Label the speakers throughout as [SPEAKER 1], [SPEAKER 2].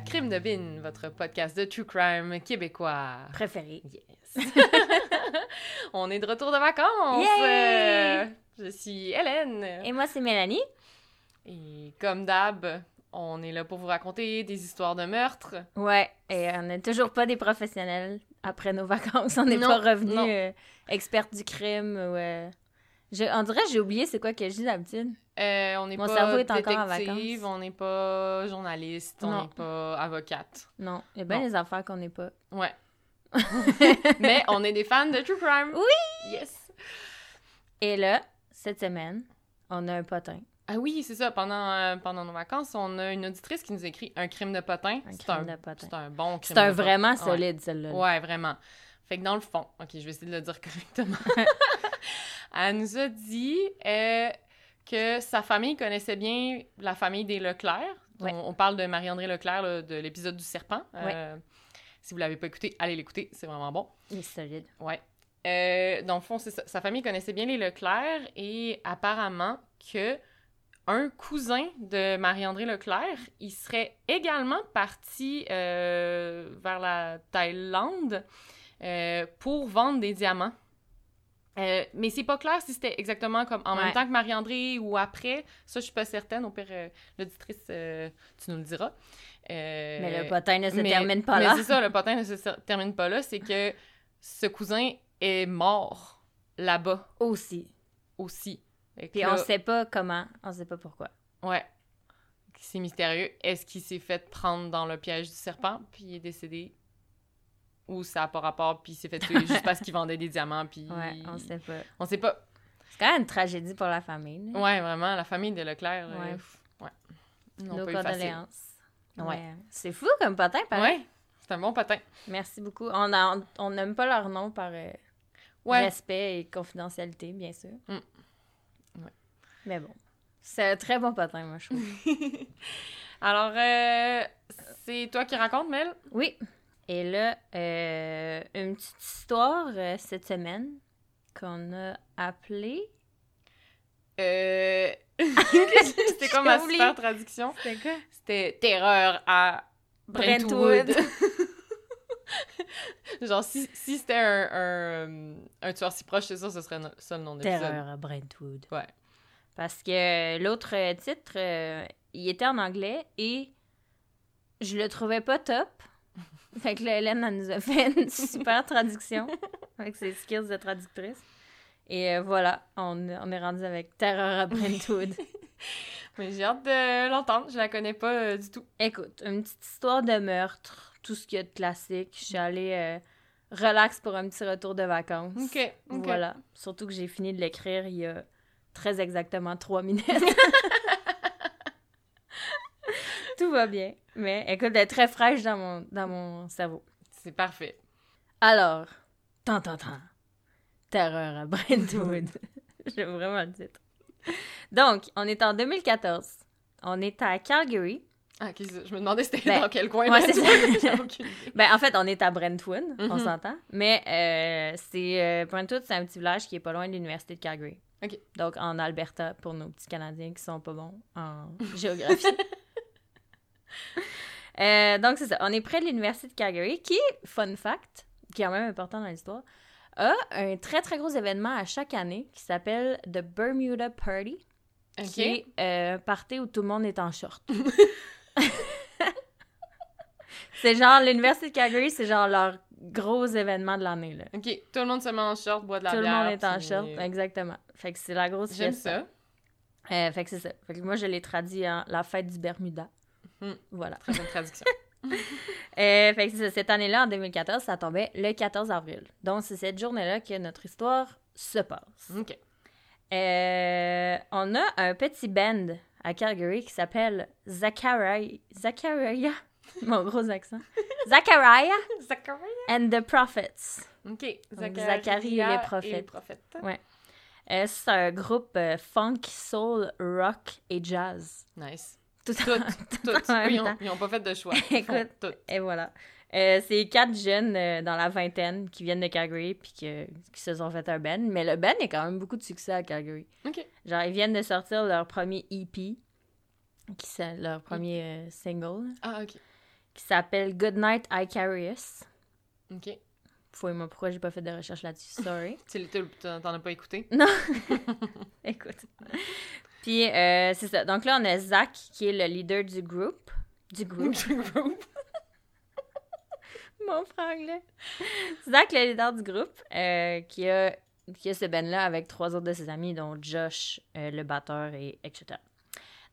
[SPEAKER 1] à Crime de Bin, votre podcast de true crime québécois.
[SPEAKER 2] Préféré.
[SPEAKER 1] Yes. On est de retour de vacances.
[SPEAKER 2] Yay!
[SPEAKER 1] Euh, je suis Hélène.
[SPEAKER 2] Et moi, c'est Mélanie.
[SPEAKER 1] Et comme d'hab, on est là pour vous raconter des histoires de meurtres.
[SPEAKER 2] Ouais, et on n'est toujours pas des professionnels après nos vacances. On n'est pas revenus euh, experts du crime. Ou, euh, je- on dirait que j'ai oublié c'est quoi que je dis d'habitude.
[SPEAKER 1] Euh, on n'est pas
[SPEAKER 2] cerveau est encore en
[SPEAKER 1] détective,
[SPEAKER 2] vacances.
[SPEAKER 1] on n'est pas journaliste, on
[SPEAKER 2] Non.
[SPEAKER 1] n'est pas avocate.
[SPEAKER 2] Non, il y a bien des affaires qu'on n'est pas.
[SPEAKER 1] Ouais. Mais on est des fans de true crime.
[SPEAKER 2] Oui!
[SPEAKER 1] Yes.
[SPEAKER 2] Et là, cette semaine, on a un potin.
[SPEAKER 1] Ah oui, c'est ça. Pendant, euh, pendant nos vacances, on a une auditrice qui nous écrit un crime de potin.
[SPEAKER 2] Un crime
[SPEAKER 1] un,
[SPEAKER 2] de potin.
[SPEAKER 1] c'est un bon crime
[SPEAKER 2] C'est un vraiment
[SPEAKER 1] Ouais.
[SPEAKER 2] solide, celle-là.
[SPEAKER 1] Ouais, vraiment. Fait que dans le fond, ok, je vais essayer de le dire correctement. Elle nous a dit euh, que sa famille connaissait bien la famille des Leclerc.
[SPEAKER 2] Ouais.
[SPEAKER 1] On, on parle de Marie-André Leclerc, là, de l'épisode du serpent. Euh, Si vous l'avez pas écouté, allez l'écouter, c'est vraiment bon.
[SPEAKER 2] Il est solide.
[SPEAKER 1] Ouais. Euh, dans le fond, ça. Sa famille connaissait bien les Leclerc et apparemment que un cousin de Marie-André Leclerc, il serait également parti euh, vers la Thaïlande euh, pour vendre des diamants. Euh, mais c'est pas clair si c'était exactement comme en même temps que Marie-André ou après. Ça, je suis pas certaine. Au pire, euh, l'auditrice, euh, tu nous le diras.
[SPEAKER 2] Mais le potin ne se
[SPEAKER 1] mais-
[SPEAKER 2] termine pas
[SPEAKER 1] mais
[SPEAKER 2] là.
[SPEAKER 1] c'est ça, le potin ne se termine pas là. C'est que ce cousin est mort là-bas
[SPEAKER 2] Aussi.
[SPEAKER 1] aussi.
[SPEAKER 2] Puis
[SPEAKER 1] là,
[SPEAKER 2] on sait pas comment, on sait pas pourquoi.
[SPEAKER 1] Ouais. C'est mystérieux. Est-ce qu'il s'est fait prendre dans le piège du serpent, puis il est décédé? Ou ça n'a pas rapport, puis il s'est fait tuer juste parce qu'il vendait des diamants, puis...
[SPEAKER 2] Ouais, on sait pas.
[SPEAKER 1] On sait pas.
[SPEAKER 2] C'est quand même une tragédie pour la famille. là.
[SPEAKER 1] Ouais, vraiment, la famille de Leclerc, euh,
[SPEAKER 2] Ouais.
[SPEAKER 1] pff, ouais.
[SPEAKER 2] Nos
[SPEAKER 1] pas eu facile.
[SPEAKER 2] condoléances.
[SPEAKER 1] Ouais.
[SPEAKER 2] Ouais. C'est fou comme potin, pareil.
[SPEAKER 1] Ouais, c'est un bon patin.
[SPEAKER 2] Merci beaucoup. On a- on n'aime pas leur nom par euh,
[SPEAKER 1] Ouais,
[SPEAKER 2] respect et confidentialité, bien sûr.
[SPEAKER 1] Mm. Ouais.
[SPEAKER 2] Mais bon. C'est un très bon potin, moi, je trouve.
[SPEAKER 1] alors, euh, c'est toi qui racontes, Mel?
[SPEAKER 2] oui. Et là, euh, une petite histoire euh, cette semaine qu'on a appelée.
[SPEAKER 1] Euh... C'était comme ma
[SPEAKER 2] oublié.
[SPEAKER 1] super traduction.
[SPEAKER 2] C'était quoi?
[SPEAKER 1] C'était Terreur à Brentwood. Genre, si, si c'était un, un, un tueur si proche, c'est ça, ce serait no- ça le nom de l'épisode.
[SPEAKER 2] Terreur à Brentwood.
[SPEAKER 1] Ouais.
[SPEAKER 2] Parce que l'autre euh, titre, euh, il était en anglais et je le trouvais pas top. Fait que là, Hélène, elle nous a fait une super traduction avec ses skills de traductrice. Et euh, voilà, on, on est rendu avec Terreur à Brentwood.
[SPEAKER 1] Mais j'ai hâte de l'entendre, je la connais pas euh, du tout.
[SPEAKER 2] Écoute, une petite histoire de meurtre, tout ce qu'il y a de classique. Je suis allée euh, relax pour un petit retour de vacances.
[SPEAKER 1] Ok, ok.
[SPEAKER 2] Voilà. Surtout que j'ai fini de l'écrire il y a très exactement trois minutes. Tout va bien. Mais écoute, elle est très fraîche dans mon, dans mon cerveau.
[SPEAKER 1] C'est parfait.
[SPEAKER 2] Alors, tant, tant, tant. Terreur à Brentwood. J'aime vraiment le titre. Donc, on est en 2014. On est à Calgary.
[SPEAKER 1] Ah, je me demandais c'était
[SPEAKER 2] Ben,
[SPEAKER 1] dans quel coin.
[SPEAKER 2] ouais, ça. Ben, en fait, on est à Brentwood, on
[SPEAKER 1] Mhm.
[SPEAKER 2] s'entend. Mais euh, c'est euh, Brentwood, c'est un petit village qui est pas loin de l'université de Calgary.
[SPEAKER 1] Ok.
[SPEAKER 2] Donc, en Alberta, pour nos petits Canadiens qui sont pas bons en géographie. Euh, donc, c'est ça. On est près de l'université de Calgary, qui, fun fact, qui est quand même important dans l'histoire, a un très, très gros événement à chaque année qui s'appelle The Bermuda Party,
[SPEAKER 1] Ok.
[SPEAKER 2] qui est euh, un party où tout le monde est en short. c'est genre, l'université de Calgary, c'est genre leur gros événement de l'année, là.
[SPEAKER 1] Ok, tout le monde se met en short, boit de la
[SPEAKER 2] Tout le
[SPEAKER 1] bière.
[SPEAKER 2] monde est en
[SPEAKER 1] puis-
[SPEAKER 2] short, exactement. Fait que c'est la grosse
[SPEAKER 1] J'aime ça.
[SPEAKER 2] Euh, fait que c'est ça. Fait que moi, je l'ai traduit en la fête du Bermuda.
[SPEAKER 1] Hmm.
[SPEAKER 2] Voilà.
[SPEAKER 1] Très bonne traduction.
[SPEAKER 2] Euh, fait que. Cette année-là, en 2014, ça tombait le 14 avril. Donc, c'est cette journée-là que notre histoire se passe.
[SPEAKER 1] ok.
[SPEAKER 2] Euh, on a un petit band à Calgary qui s'appelle Zachariah. Zachariah. Mon gros accent. Zachariah
[SPEAKER 1] Zachary.
[SPEAKER 2] and the Prophets.
[SPEAKER 1] Ok.
[SPEAKER 2] Donc,
[SPEAKER 1] Zacharia
[SPEAKER 2] Zacharie et les prophètes.
[SPEAKER 1] et les prophètes.
[SPEAKER 2] Ouais. Euh, c'est un groupe euh, funk, soul, rock et jazz.
[SPEAKER 1] Nice.
[SPEAKER 2] Tout en même
[SPEAKER 1] Eux, ils, ont, ils ont pas fait de choix.
[SPEAKER 2] Écoute.
[SPEAKER 1] toutes.
[SPEAKER 2] Et voilà. Euh, c'est quatre jeunes euh, dans la vingtaine qui viennent de Calgary puis que- qui se sont fait un band. Mais le band a quand même beaucoup de succès à Calgary.
[SPEAKER 1] Ok.
[SPEAKER 2] Genre, ils viennent de sortir leur premier EP. qui c'est leur premier euh, single,
[SPEAKER 1] Ah, ok.
[SPEAKER 2] qui s'appelle Goodnight Icarius.
[SPEAKER 1] Ok.
[SPEAKER 2] Fouille-moi pourquoi j'ai pas fait de recherche là-dessus, sorry.
[SPEAKER 1] Tu t'en as pas écouté?
[SPEAKER 2] non! Écoute. Puis, euh, c'est ça. Donc là, on a Zach, qui est le leader du groupe. Du groupe. Mon franglais. Zach, le leader du groupe, euh, qui, a, qui a ce band-là avec trois autres de ses amis, dont Josh, euh, le batteur, et etc.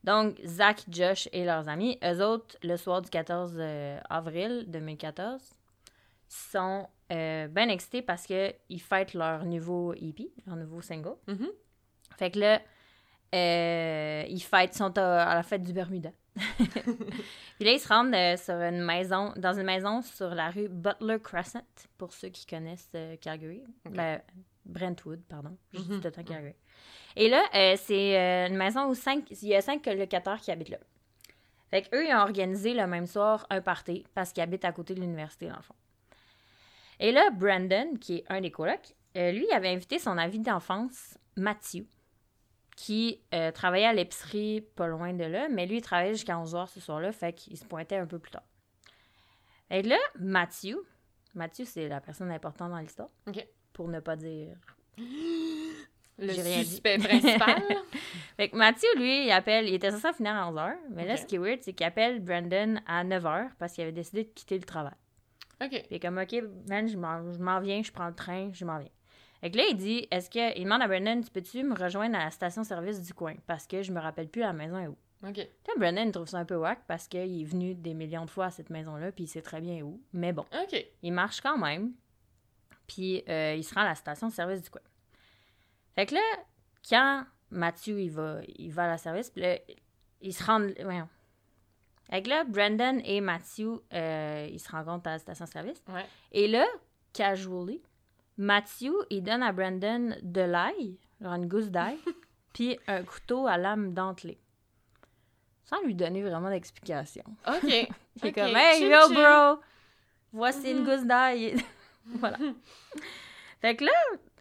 [SPEAKER 2] Donc, Zach, Josh et leurs amis, eux autres, le soir du 14 euh, avril 2014, sont bien excités parce qu'ils fêtent leur nouveau EP, leur nouveau single.
[SPEAKER 1] Mhm.
[SPEAKER 2] Fait que là, euh, ils fêtent, sont à, à la fête du Bermuda. Puis là, ils se rendent euh, sur une maison, dans une maison sur la rue Butler Crescent, pour ceux qui connaissent euh, Calgary. Ben, Brentwood, pardon. Je dis
[SPEAKER 1] Mhm.
[SPEAKER 2] tout le temps Calgary. Et là, euh, c'est une maison où cinq, il y a cinq locataires qui habitent là. Fait qu'eux, ils ont organisé le même soir un party parce qu'ils habitent à côté de l'université, dans le fond. Et là, Brandon, qui est un des colocs, lui, il avait invité son ami d'enfance, Matthew, qui euh, travaillait à l'épicerie pas loin de là, mais lui, il travaillait jusqu'à 11h ce soir-là, fait qu'il se pointait un peu plus tard. Et là, Matthew, Matthew, c'est la personne importante dans l'histoire, pour ne pas dire
[SPEAKER 1] Le suspect principal.
[SPEAKER 2] Fait que Mathieu, lui, il appelle, il était censé finir à 11h, mais là, ce qui est weird, c'est qu'il appelle Brandon à 9h parce qu'il avait décidé de quitter le travail.
[SPEAKER 1] ok.
[SPEAKER 2] Puis comme, OK, man, je m'en viens, je prends le train, je m'en viens. Fait que là, il dit, est-ce que, il demande à Brandon, tu peux-tu me rejoindre à la station-service du coin? Parce que je me rappelle plus la maison est où.
[SPEAKER 1] Ok.
[SPEAKER 2] Là, Brandon, il trouve ça un peu whack parce qu'il est venu des millions de fois à cette maison-là, puis il sait très bien où. Mais bon.
[SPEAKER 1] Ok.
[SPEAKER 2] Il marche quand même. Puis euh, il se rend à la station-service du coin. Fait que là, quand Mathieu il va, il va à la service, puis là, il se rend. Voyons. Fait que là, Brandon et Mathieu, euh, ils se rencontrent à la station-service.
[SPEAKER 1] Ouais.
[SPEAKER 2] Et là, casually, Mathieu, il donne à Brandon de l'ail, genre une gousse d'ail, puis un couteau à lame dentelée. Sans lui donner vraiment d'explication.
[SPEAKER 1] Ok.
[SPEAKER 2] Il est comme, hey, yo, bro, voici une
[SPEAKER 1] Mhm.
[SPEAKER 2] gousse d'ail. voilà. fait que là,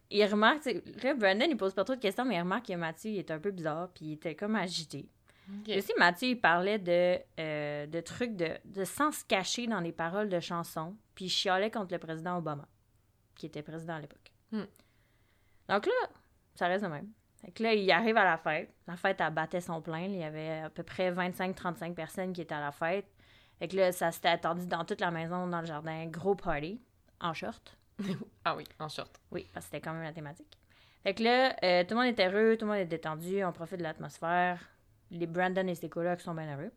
[SPEAKER 2] il remarque, là, Brandon, il pose pas trop de questions, mais il remarque que Mathieu, il est un peu bizarre, puis il était comme agité.
[SPEAKER 1] Ok.
[SPEAKER 2] Et aussi, Mathieu, il parlait de, euh, de trucs, de, de sens caché dans les paroles de chansons, puis il chialait contre le président Obama, qui était président à l'époque.
[SPEAKER 1] Hmm.
[SPEAKER 2] Donc là, ça reste le même. Fait que là, il arrive à la fête. La fête, elle battait son plein. Il y avait à peu près 25-35 personnes qui étaient à la fête. Fait que là, ça s'était attendu dans toute la maison, dans le jardin. Gros party, en short.
[SPEAKER 1] Ah oui, en short.
[SPEAKER 2] Oui, parce que c'était quand même la thématique. Fait que là, euh, tout le monde est heureux, tout le monde est détendu, on profite de l'atmosphère. Les Brandon et ses colocs sont bien heureux.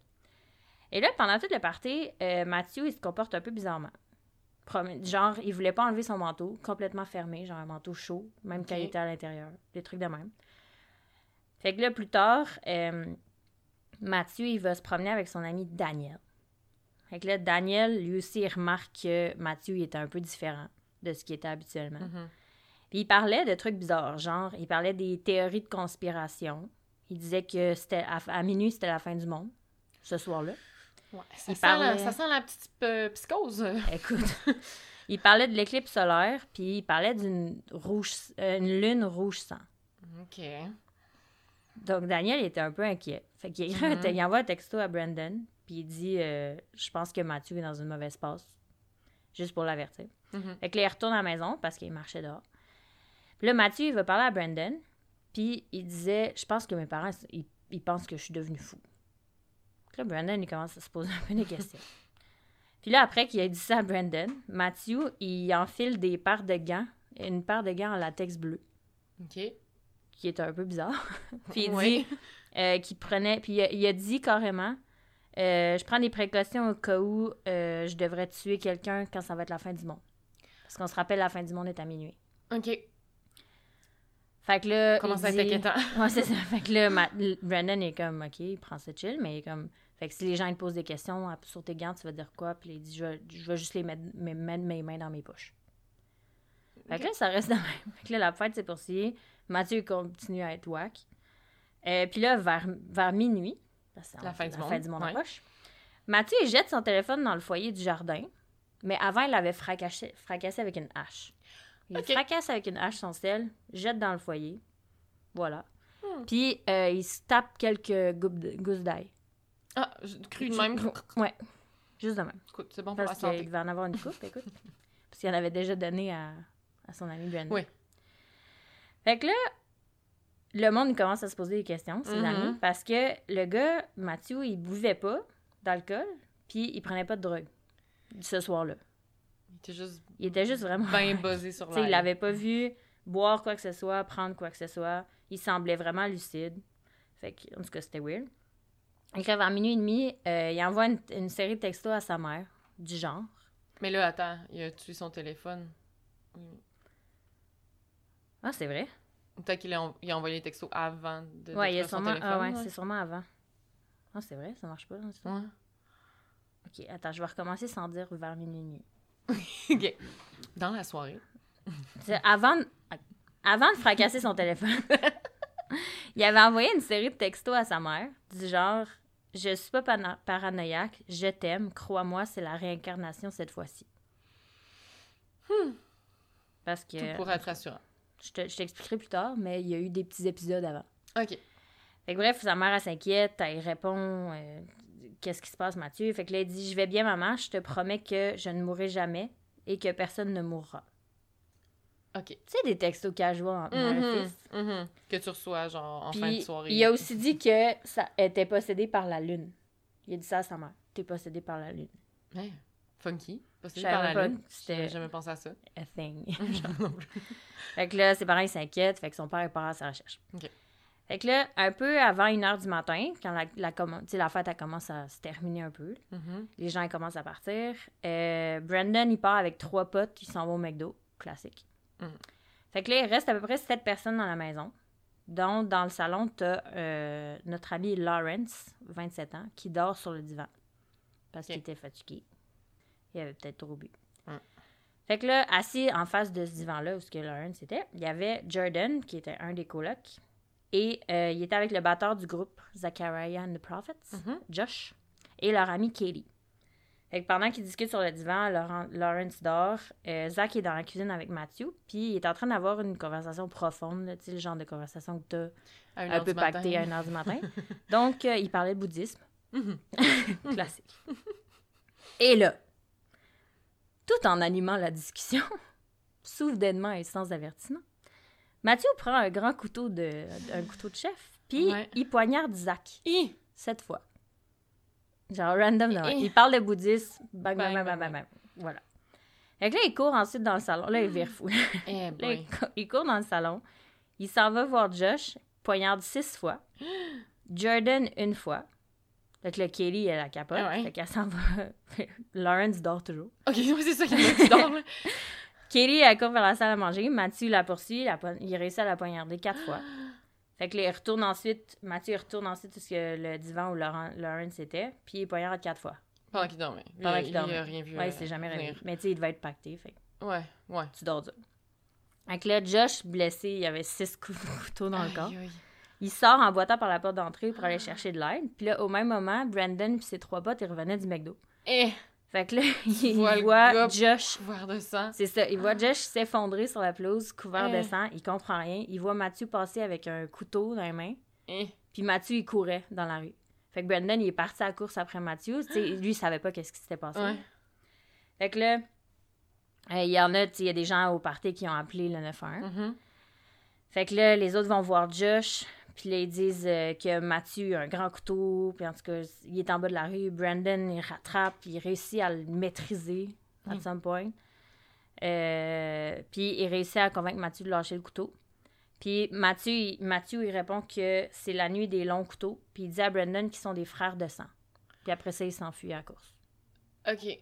[SPEAKER 2] Et là, pendant toute le party, euh, Matthew, il se comporte un peu bizarrement. Genre, il voulait pas enlever son manteau, complètement fermé, genre un manteau chaud, même quand il était à l'intérieur. Des trucs de même. Fait que là, plus tard, euh, Mathieu, il va se promener avec son ami Daniel. Fait que là, Daniel, lui aussi, il remarque que Mathieu, il était un peu différent de ce qu'il était habituellement.
[SPEAKER 1] Mhm.
[SPEAKER 2] Puis il parlait de trucs bizarres, genre, il parlait des théories de conspiration. Il disait que c'était à, à minuit, c'était la fin du monde, ce soir-là.
[SPEAKER 1] Ouais, ça, sent la, ça sent la petite euh, psychose.
[SPEAKER 2] Écoute, il parlait de l'éclipse solaire, puis il parlait d'une rouge, euh, une lune rouge sang.
[SPEAKER 1] Ok.
[SPEAKER 2] Donc Daniel était un peu inquiet. Fait qu'il
[SPEAKER 1] Mhm.
[SPEAKER 2] il envoie un texto à Brandon, puis il dit euh, Je pense que Mathieu est dans une mauvaise passe. Juste pour l'avertir.
[SPEAKER 1] Mhm.
[SPEAKER 2] Fait que là, il retourne à la maison parce qu'il marchait dehors. Puis là, Mathieu, il va parler à Brandon. Puis il disait Je pense que mes parents, ils, ils pensent que je suis devenu fou. Là, Brandon, il commence à se poser un peu des questions. Puis là, après qu'il a dit ça à Brandon, Mathieu, il enfile des paires de gants, une paire de gants en latex bleu,
[SPEAKER 1] Ok.
[SPEAKER 2] qui est un peu bizarre. puis il dit euh, qu'il prenait. Puis il a, il a dit carrément euh, Je prends des précautions au cas où euh, je devrais tuer quelqu'un quand ça va être la fin du monde. Parce qu'on se rappelle, la fin du monde est à minuit.
[SPEAKER 1] Ok.
[SPEAKER 2] Fait que là.
[SPEAKER 1] Comment ça
[SPEAKER 2] dit...
[SPEAKER 1] inquiétant?
[SPEAKER 2] Ouais, c'est ça. Fait que là, Brandon est comme, OK, il prend ça chill, mais il est comme. Fait que si les gens ils te posent des questions à- sur tes gants, tu vas dire quoi? Puis il dit, je vais, je vais juste les mettre, mes- mettre mes mains dans mes poches. Fait que là, ça reste de même. Fait que là, la fête s'est poursuivie. Mathieu continue à être whack. Euh, puis là, vers, vers minuit, parce que c'est
[SPEAKER 1] La
[SPEAKER 2] en-
[SPEAKER 1] fin du monde, ouais.
[SPEAKER 2] approche, Mathieu jette son téléphone dans le foyer du jardin, mais avant, il l'avait fracassé, fracassé avec une hache. Il fracasse avec une hache son sel, jette dans le foyer. Voilà.
[SPEAKER 1] Hmm.
[SPEAKER 2] Puis euh, il se tape quelques gousses d'ail.
[SPEAKER 1] Ah, je- cru de même.
[SPEAKER 2] Ouais. Juste de même.
[SPEAKER 1] Écoute, c'est bon pour la
[SPEAKER 2] Parce
[SPEAKER 1] santé.
[SPEAKER 2] qu'il va en avoir une coupe, écoute. Parce qu'il en avait déjà donné à, à son ami Brandon.
[SPEAKER 1] Oui.
[SPEAKER 2] Fait que là, le monde il commence à se poser des questions, ses
[SPEAKER 1] Mhm.
[SPEAKER 2] amis, parce que le gars, Mathieu, il buvait pas d'alcool, puis il prenait pas de drogue ce soir-là.
[SPEAKER 1] Il était juste
[SPEAKER 2] Il était juste vraiment...
[SPEAKER 1] bien buzzé sur
[SPEAKER 2] sais, il
[SPEAKER 1] l'air.
[SPEAKER 2] l'avait pas vu boire quoi que ce soit, prendre quoi que ce soit. Il semblait vraiment lucide. Fait que, en tout cas, c'était weird. Il crève à minuit et demi, euh, il envoie une, une série de textos à sa mère, du genre.
[SPEAKER 1] Mais là, attends, il a tué son téléphone.
[SPEAKER 2] Ah, c'est vrai?
[SPEAKER 1] Peut-être qu'il a, en- il a envoyé les textos avant de
[SPEAKER 2] Ouais, il a
[SPEAKER 1] son
[SPEAKER 2] sûrement.
[SPEAKER 1] téléphone.
[SPEAKER 2] Ah, ouais, c'est sûrement avant. Ah, c'est vrai, ça marche pas. hein, ça?
[SPEAKER 1] Ouais.
[SPEAKER 2] Ok, attends, je vais recommencer sans dire vers minuit et demi.
[SPEAKER 1] OK. Dans la soirée.
[SPEAKER 2] Avant, de- avant de fracasser son téléphone, il avait envoyé une série de textos à sa mère, du genre Je suis pas pana- paranoïaque, je t'aime, crois-moi, c'est la réincarnation cette fois-ci. Parce que.
[SPEAKER 1] Tout pour être rassurant.
[SPEAKER 2] Je te- je t'expliquerai plus tard, mais il y a eu des petits épisodes avant.
[SPEAKER 1] OK.
[SPEAKER 2] Fait que bref, sa mère, elle s'inquiète, elle répond euh, Qu'est-ce qui se passe, Mathieu? Fait que là, elle dit Je vais bien, maman, je te promets que je ne mourrai jamais et que personne ne mourra.
[SPEAKER 1] OK.
[SPEAKER 2] Tu sais, des textos casual entre
[SPEAKER 1] Mhm,
[SPEAKER 2] fils.
[SPEAKER 1] mhm. Que tu reçois, genre, en fin de soirée.
[SPEAKER 2] il a aussi dit que ça était possédé par la lune. Il a dit ça à sa mère. T'es possédé par la lune.
[SPEAKER 1] Hey, funky. Possédé par la
[SPEAKER 2] pas
[SPEAKER 1] lune. J'avais jamais pensé à ça.
[SPEAKER 2] A thing. Fait que là, ses parents, ils s'inquiètent. Fait que son père, il part à sa recherche.
[SPEAKER 1] Ok.
[SPEAKER 2] Fait que là, un peu avant 1h du matin, quand la, fête, elle commence à se terminer un peu,
[SPEAKER 1] Mhm.
[SPEAKER 2] les gens, ils commencent à partir. Euh, Brandon, il part avec trois potes, ils s'en vont au McDo. Classique.
[SPEAKER 1] Mhm.
[SPEAKER 2] Fait que là, il reste à peu près sept personnes dans la maison. Donc, dans le salon, t'as euh, notre ami Lawrence, 27 ans, qui dort sur le divan. Parce qu'il était fatigué. Il avait peut-être trop bu. Fait que là, assis en face de ce divan-là, où ce que Lawrence était, il y avait Jordan, qui était un des colocs. Et euh, il était avec le batteur du groupe, Zachariah and the Prophets,
[SPEAKER 1] Mhm.
[SPEAKER 2] Josh, et leur amie Katie. Fait que pendant qu'ils discutent sur le divan, Laurent- Lawrence dort. euh, Zach est dans la cuisine avec Matthew, puis il est en train d'avoir une conversation profonde, là, tu le genre de conversation que
[SPEAKER 1] À une
[SPEAKER 2] un peu à 1h du matin. Donc, euh, il parlait de bouddhisme.
[SPEAKER 1] Mhm.
[SPEAKER 2] Classique. Et là, tout en animant la discussion, soudainement et sans avertissement, Mathieu prend un grand couteau de, un couteau de chef, puis
[SPEAKER 1] Ouais.
[SPEAKER 2] il poignarde Zach, cette fois. Genre random, non. Il parle de bouddhisme, bang, bang,
[SPEAKER 1] Bang,
[SPEAKER 2] bang,
[SPEAKER 1] bang,
[SPEAKER 2] bang, bang, bang. Voilà. Fait que là, il court ensuite dans le salon. Là, il vire fou.
[SPEAKER 1] Eh
[SPEAKER 2] Là, il, cou- il court dans le salon. Il s'en va voir Josh, poignarde six fois. Jordan, une fois. Fait que là, Kelly, elle la capote.
[SPEAKER 1] Ah ouais.
[SPEAKER 2] Fait qu'elle s'en va. Lawrence dort toujours.
[SPEAKER 1] OK, c'est ça qui me dort.
[SPEAKER 2] Kelly, elle court vers la salle à manger. Mathieu la poursuit. la po- il réussit à la poignarder quatre fois. Fait que là, il retourne ensuite. Mathieu il retourne ensuite sur le divan où Laurent- Lawrence était. Puis il poignarde quatre fois.
[SPEAKER 1] Pendant qu'il dormait.
[SPEAKER 2] Pendant
[SPEAKER 1] Il-
[SPEAKER 2] qu'il
[SPEAKER 1] il
[SPEAKER 2] dormait.
[SPEAKER 1] a rien vu.
[SPEAKER 2] Ouais,
[SPEAKER 1] euh,
[SPEAKER 2] il s'est jamais réveillé. Mais tu sais, il devait être pacté. Fait
[SPEAKER 1] Ouais, ouais.
[SPEAKER 2] tu dors dur. Fait que là, Josh, blessé, il avait six coups de couteau dans le corps.
[SPEAKER 1] Aïe, aïe.
[SPEAKER 2] Il sort en boitant par la porte d'entrée pour aller chercher de l'aide. Puis là, au même moment, Brandon et ses trois potes, ils revenaient du McDo.
[SPEAKER 1] Eh,
[SPEAKER 2] Fait que là, il voit Josh.
[SPEAKER 1] couvert de sang.
[SPEAKER 2] C'est ça, il voit Josh s'effondrer sur la pelouse, couvert de
[SPEAKER 1] Eh.
[SPEAKER 2] sang. Il comprend rien. Il voit Mathieu passer avec un couteau dans les mains.
[SPEAKER 1] Eh,
[SPEAKER 2] Puis Mathieu, il courait dans la rue. Fait que Brandon, il est parti à la course après Mathieu. Sais, lui, il savait pas qu'est-ce qui s'était passé.
[SPEAKER 1] ouais.
[SPEAKER 2] Fait que là, euh, il y en a, il y a des gens au party qui ont appelé le 911.
[SPEAKER 1] Mhm.
[SPEAKER 2] Fait que là, les autres vont voir Josh, puis là, ils disent euh, que Mathieu a un grand couteau, puis en tout cas, il est en bas de la rue. Brandon, il rattrape, puis il réussit à le maîtriser, at
[SPEAKER 1] Mm.
[SPEAKER 2] some point. Euh, puis il réussit à convaincre Mathieu de lâcher le couteau. Puis Mathieu, il- Mathieu, il répond que c'est la nuit des longs couteaux, puis il dit à Brandon qu'ils sont des frères de sang. Puis après ça, il s'enfuit à la course.
[SPEAKER 1] OK.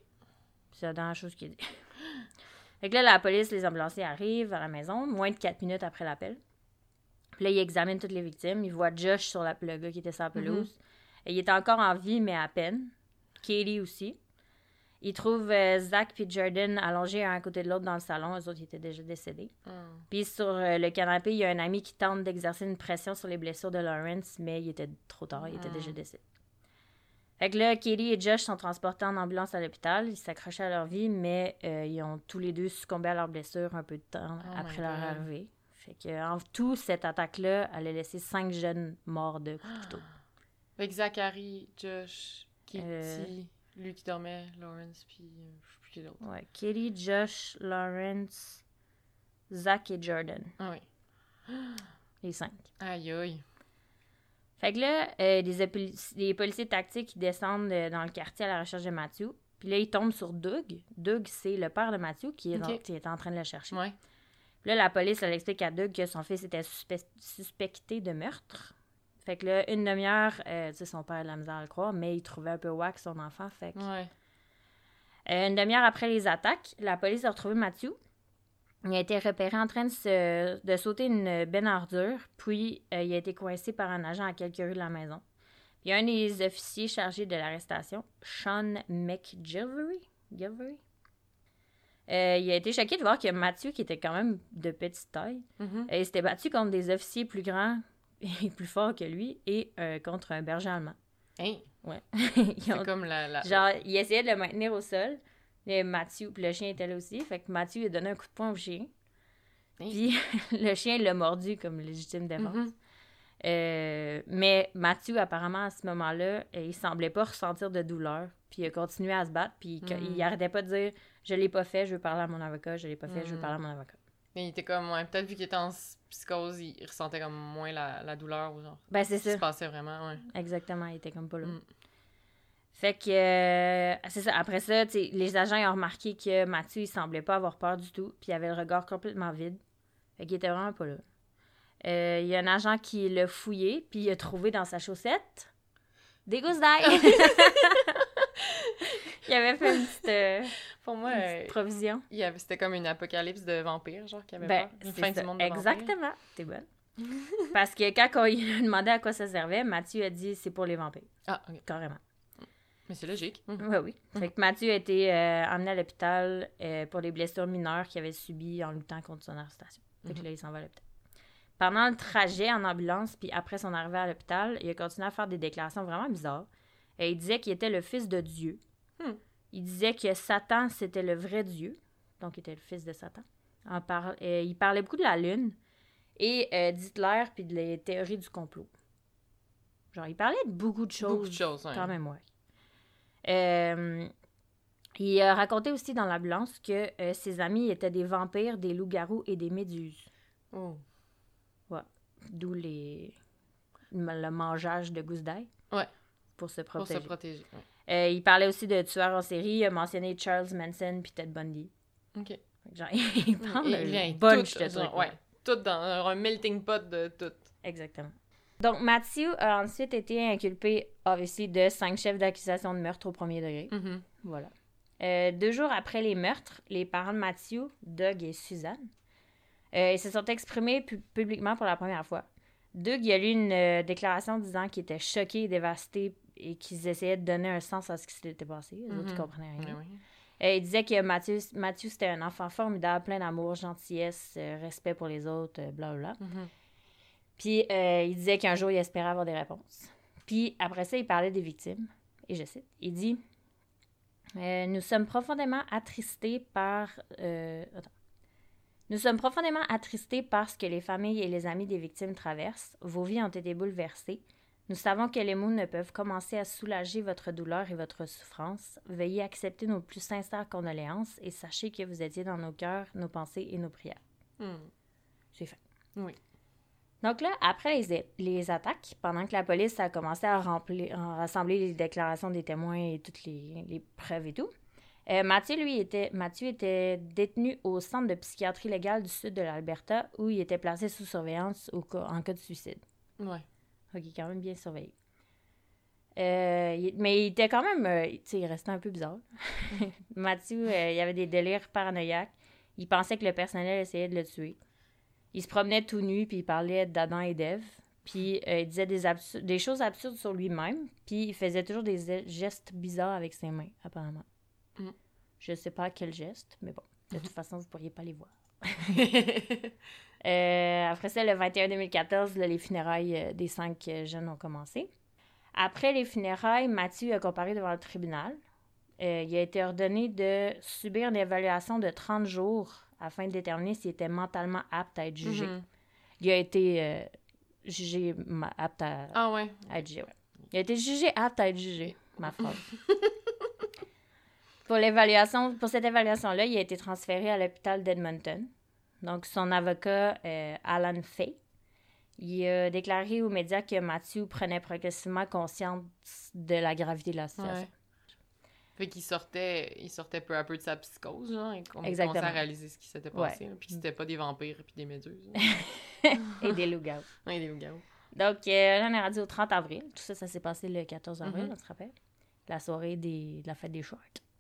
[SPEAKER 2] C'est la dernière chose qu'il dit. fait que là, la police, les ambulanciers arrivent à la maison, moins de 4 minutes après l'appel. Puis là, ils examinent toutes les victimes. Ils voient Josh sur la, le gars qui était sur la pelouse. Et il est encore en vie, mais à peine. Katie aussi. Ils trouvent euh, Zach puis Jordan allongés un à côté de l'autre dans le salon. Eux autres, ils étaient déjà décédés.
[SPEAKER 1] Hmm.
[SPEAKER 2] Puis sur euh, le canapé, il y a un ami qui tente d'exercer une pression sur les blessures de Lawrence, mais il était trop tard, il était
[SPEAKER 1] Mm.
[SPEAKER 2] déjà décédé. Fait que là, Katie et Josh sont transportés en ambulance à l'hôpital. Ils s'accrochaient à leur vie, mais euh, ils ont tous les deux succombé à leurs blessures un peu de temps
[SPEAKER 1] Oh
[SPEAKER 2] après leur arrivée. Fait que en tout, cette attaque-là, elle a laissé cinq jeunes morts de coups de couteau.
[SPEAKER 1] Avec Zachary, Josh, Kitty,
[SPEAKER 2] Euh.
[SPEAKER 1] lui qui dormait, Lawrence, puis euh, je sais plus qui d'autre.
[SPEAKER 2] Ouais, Katie, Josh, Lawrence, Zach et Jordan.
[SPEAKER 1] Ah oui.
[SPEAKER 2] Les cinq.
[SPEAKER 1] Aïe aïe.
[SPEAKER 2] Fait que là, euh, les policiers tactiques ils descendent dans le quartier à la recherche de Matthew. Puis là, ils tombent sur Doug. Doug, c'est le père de Matthew qui est,
[SPEAKER 1] Ok.
[SPEAKER 2] qui est en train de le chercher.
[SPEAKER 1] Ouais.
[SPEAKER 2] Là, la police, elle explique à Doug que son fils était suspe- suspecté de meurtre. Fait que là, une demi-heure, euh, tu sais, son père a de la misère à le croire, mais il trouvait un peu wack son enfant. Fait que
[SPEAKER 1] Ouais.
[SPEAKER 2] Euh, une demi-heure après les attaques, la police a retrouvé Matthew. Il a été repéré en train de, se- de sauter une benne à puis euh, il a été coincé par un agent à quelques rues de la maison. Puis un des officiers chargés de l'arrestation, Sean McGilvery, Gilvery, euh, il a été choqué de voir que Matthew, qui était quand même de petite taille, euh, il s'était battu contre des officiers plus grands et plus forts que lui et euh, contre un berger allemand.
[SPEAKER 1] Hein,
[SPEAKER 2] Ouais. Ont-
[SPEAKER 1] comme la. la...
[SPEAKER 2] Genre, il essayait de le maintenir au sol. Et Mathieu, puis le chien était là aussi. Fait que Mathieu a donné un coup de poing au chien.
[SPEAKER 1] Hey.
[SPEAKER 2] Puis le chien l'a mordu comme légitime défense.
[SPEAKER 1] Mhm.
[SPEAKER 2] Mais Mathieu, apparemment, à ce moment-là, il semblait pas ressentir de douleur. Puis il a continué à se battre. Puis il- il arrêtait pas de dire Je l'ai pas fait, je veux parler à mon avocat. Je l'ai pas fait, je veux
[SPEAKER 1] Mhm.
[SPEAKER 2] parler à mon avocat.
[SPEAKER 1] Mais il était comme. Ouais, peut-être vu qu'il était en psychose, il ressentait comme moins la, la douleur ou genre.
[SPEAKER 2] Ben, c'est
[SPEAKER 1] Ce qui se
[SPEAKER 2] ça.
[SPEAKER 1] passait vraiment, ouais.
[SPEAKER 2] Exactement, il était comme pas là.
[SPEAKER 1] Mm.
[SPEAKER 2] Fait que, euh, c'est ça. Après ça, les agents ont remarqué que Mathieu, il semblait pas avoir peur du tout, puis il avait le regard complètement vide. Fait qu'il était vraiment pas là. Euh, Il y a un agent qui l'a fouillé, puis il a trouvé dans sa chaussette des gousses d'ail. il avait fait une petite, euh,
[SPEAKER 1] Pour moi,
[SPEAKER 2] une petite provision.
[SPEAKER 1] il y avait- c'était comme une apocalypse de vampires, genre, qui avait
[SPEAKER 2] Ben,
[SPEAKER 1] peur. Une fin
[SPEAKER 2] ça.
[SPEAKER 1] du monde de vampires.
[SPEAKER 2] Exactement. T'es bonne. Parce que quand on lui a demandé à quoi ça servait, Mathieu a dit c'est pour les vampires.
[SPEAKER 1] Ah, ok.
[SPEAKER 2] Carrément.
[SPEAKER 1] Mais c'est logique. Mhm.
[SPEAKER 2] Oui, oui. Fait que Mathieu a été euh, emmené à l'hôpital euh, pour les blessures mineures qu'il avait subies en luttant contre son arrestation. Fait que
[SPEAKER 1] Mhm.
[SPEAKER 2] là, il s'en va à l'hôpital. Pendant le trajet en ambulance, puis après son arrivée à l'hôpital, il a continué à faire des déclarations vraiment bizarres. Et il disait qu'il était le fils de Dieu.
[SPEAKER 1] Hmm.
[SPEAKER 2] Il disait que Satan, c'était le vrai Dieu. Donc, il était le fils de Satan. En par- euh, il parlait beaucoup de la Lune et euh, d'Hitler puis de les théories du complot. Genre, il parlait de beaucoup de choses.
[SPEAKER 1] Beaucoup de choses, ouais.
[SPEAKER 2] Quand même, ouais. Euh, il a raconté aussi dans l'ambulance que ses amis étaient des vampires, des loups-garous et des méduses.
[SPEAKER 1] Oh.
[SPEAKER 2] D'où les... le mangeage de gousses d'ail.
[SPEAKER 1] Ouais.
[SPEAKER 2] Pour se
[SPEAKER 1] Pour
[SPEAKER 2] protéger.
[SPEAKER 1] se protéger. ouais.
[SPEAKER 2] Euh, il parlait aussi de tueurs en série. Il a mentionné Charles Manson puis Ted Bundy.
[SPEAKER 1] Ok.
[SPEAKER 2] Genre, il parle d'un bunch
[SPEAKER 1] tout,
[SPEAKER 2] de trucs.
[SPEAKER 1] Ouais. Tout dans un melting pot de tout.
[SPEAKER 2] Exactement. Donc, Matthew a ensuite été inculpé, obviously, de cinq chefs d'accusation de meurtre au premier degré.
[SPEAKER 1] Mhm.
[SPEAKER 2] Voilà. Euh, deux jours après les meurtres, les parents de Matthew, Doug et Suzanne, euh, ils se sont exprimés pu- publiquement pour la première fois. Doug il a lu une euh, déclaration disant qu'il était choqué et dévasté et qu'ils essayaient de donner un sens à ce qui s'était passé. Les autres, ils
[SPEAKER 1] Mhm.
[SPEAKER 2] comprenaient rien. Euh, il disait que Matthew, Matthew c'était un enfant formidable, plein d'amour, gentillesse, euh, respect pour les autres, euh, blablabla.
[SPEAKER 1] Mhm.
[SPEAKER 2] Puis il disait qu'un jour, il espérait avoir des réponses. Puis après ça, il parlait des victimes. Et je cite, il dit Nous sommes profondément attristés par. attends. Nous sommes profondément attristés par ce que les familles et les amis des victimes traversent. Vos vies ont été bouleversées. Nous savons que les mots ne peuvent commencer à soulager votre douleur et votre souffrance. Veuillez accepter nos plus sincères condoléances et sachez que vous étiez dans nos cœurs, nos pensées et nos prières.
[SPEAKER 1] Mhm.
[SPEAKER 2] J'ai fait.
[SPEAKER 1] Oui.
[SPEAKER 2] Donc là, après les, les attaques, pendant que la police a commencé à, remplir, à rassembler les déclarations des témoins et toutes les, les preuves et tout, euh, Mathieu, lui, était, Mathieu était détenu au centre de psychiatrie légale du sud de l'Alberta où il était placé sous surveillance au cas- en cas de suicide.
[SPEAKER 1] Ouais.
[SPEAKER 2] Est quand même bien surveillé. Euh, il- mais il était quand même, euh, tu sais, il restait un peu bizarre. Mathieu, euh, il avait des délires paranoïaques. Il pensait que le personnel essayait de le tuer. Il se promenait tout nu, puis il parlait d'Adam et d'Ève. Puis il disait des, des choses absurdes sur lui-même. Puis il faisait toujours des gestes bizarres avec ses mains, apparemment.
[SPEAKER 1] Mm.
[SPEAKER 2] Je sais pas quel geste, mais bon. De toute façon, vous pourriez pas les voir. Euh, après ça, le 21 2014, là, les funérailles euh, des cinq euh, jeunes ont commencé. Après les funérailles, Mathieu a comparé devant le tribunal. Euh, il a été ordonné de subir une évaluation de 30 jours afin de déterminer s'il était mentalement apte à être jugé.
[SPEAKER 1] Mhm.
[SPEAKER 2] Il a été euh, jugé apte à,
[SPEAKER 1] Ah ouais.
[SPEAKER 2] à être jugé, ouais. Il a été jugé apte à être jugé, ma phrase. pour l'évaluation, pour cette évaluation-là, il a été transféré à l'hôpital d'Edmonton. Donc, son avocat, euh, Alan Fay, il a déclaré aux médias que Matthew prenait progressivement conscience de la gravité de la situation.
[SPEAKER 1] Ouais. Fait qu'il sortait, il sortait peu à peu de sa psychose, genre, et qu'on commençait à réaliser ce qui s'était passé, là, puis que c'était pas des vampires puis des méduses.
[SPEAKER 2] Et des loups-garous.
[SPEAKER 1] ouais, des loups-garous.
[SPEAKER 2] Donc, euh, là, on est rendu au 30 avril. Tout ça, ça s'est passé le 14 avril,
[SPEAKER 1] Mhm.
[SPEAKER 2] on se rappelle. La soirée des, de la fête des shorts.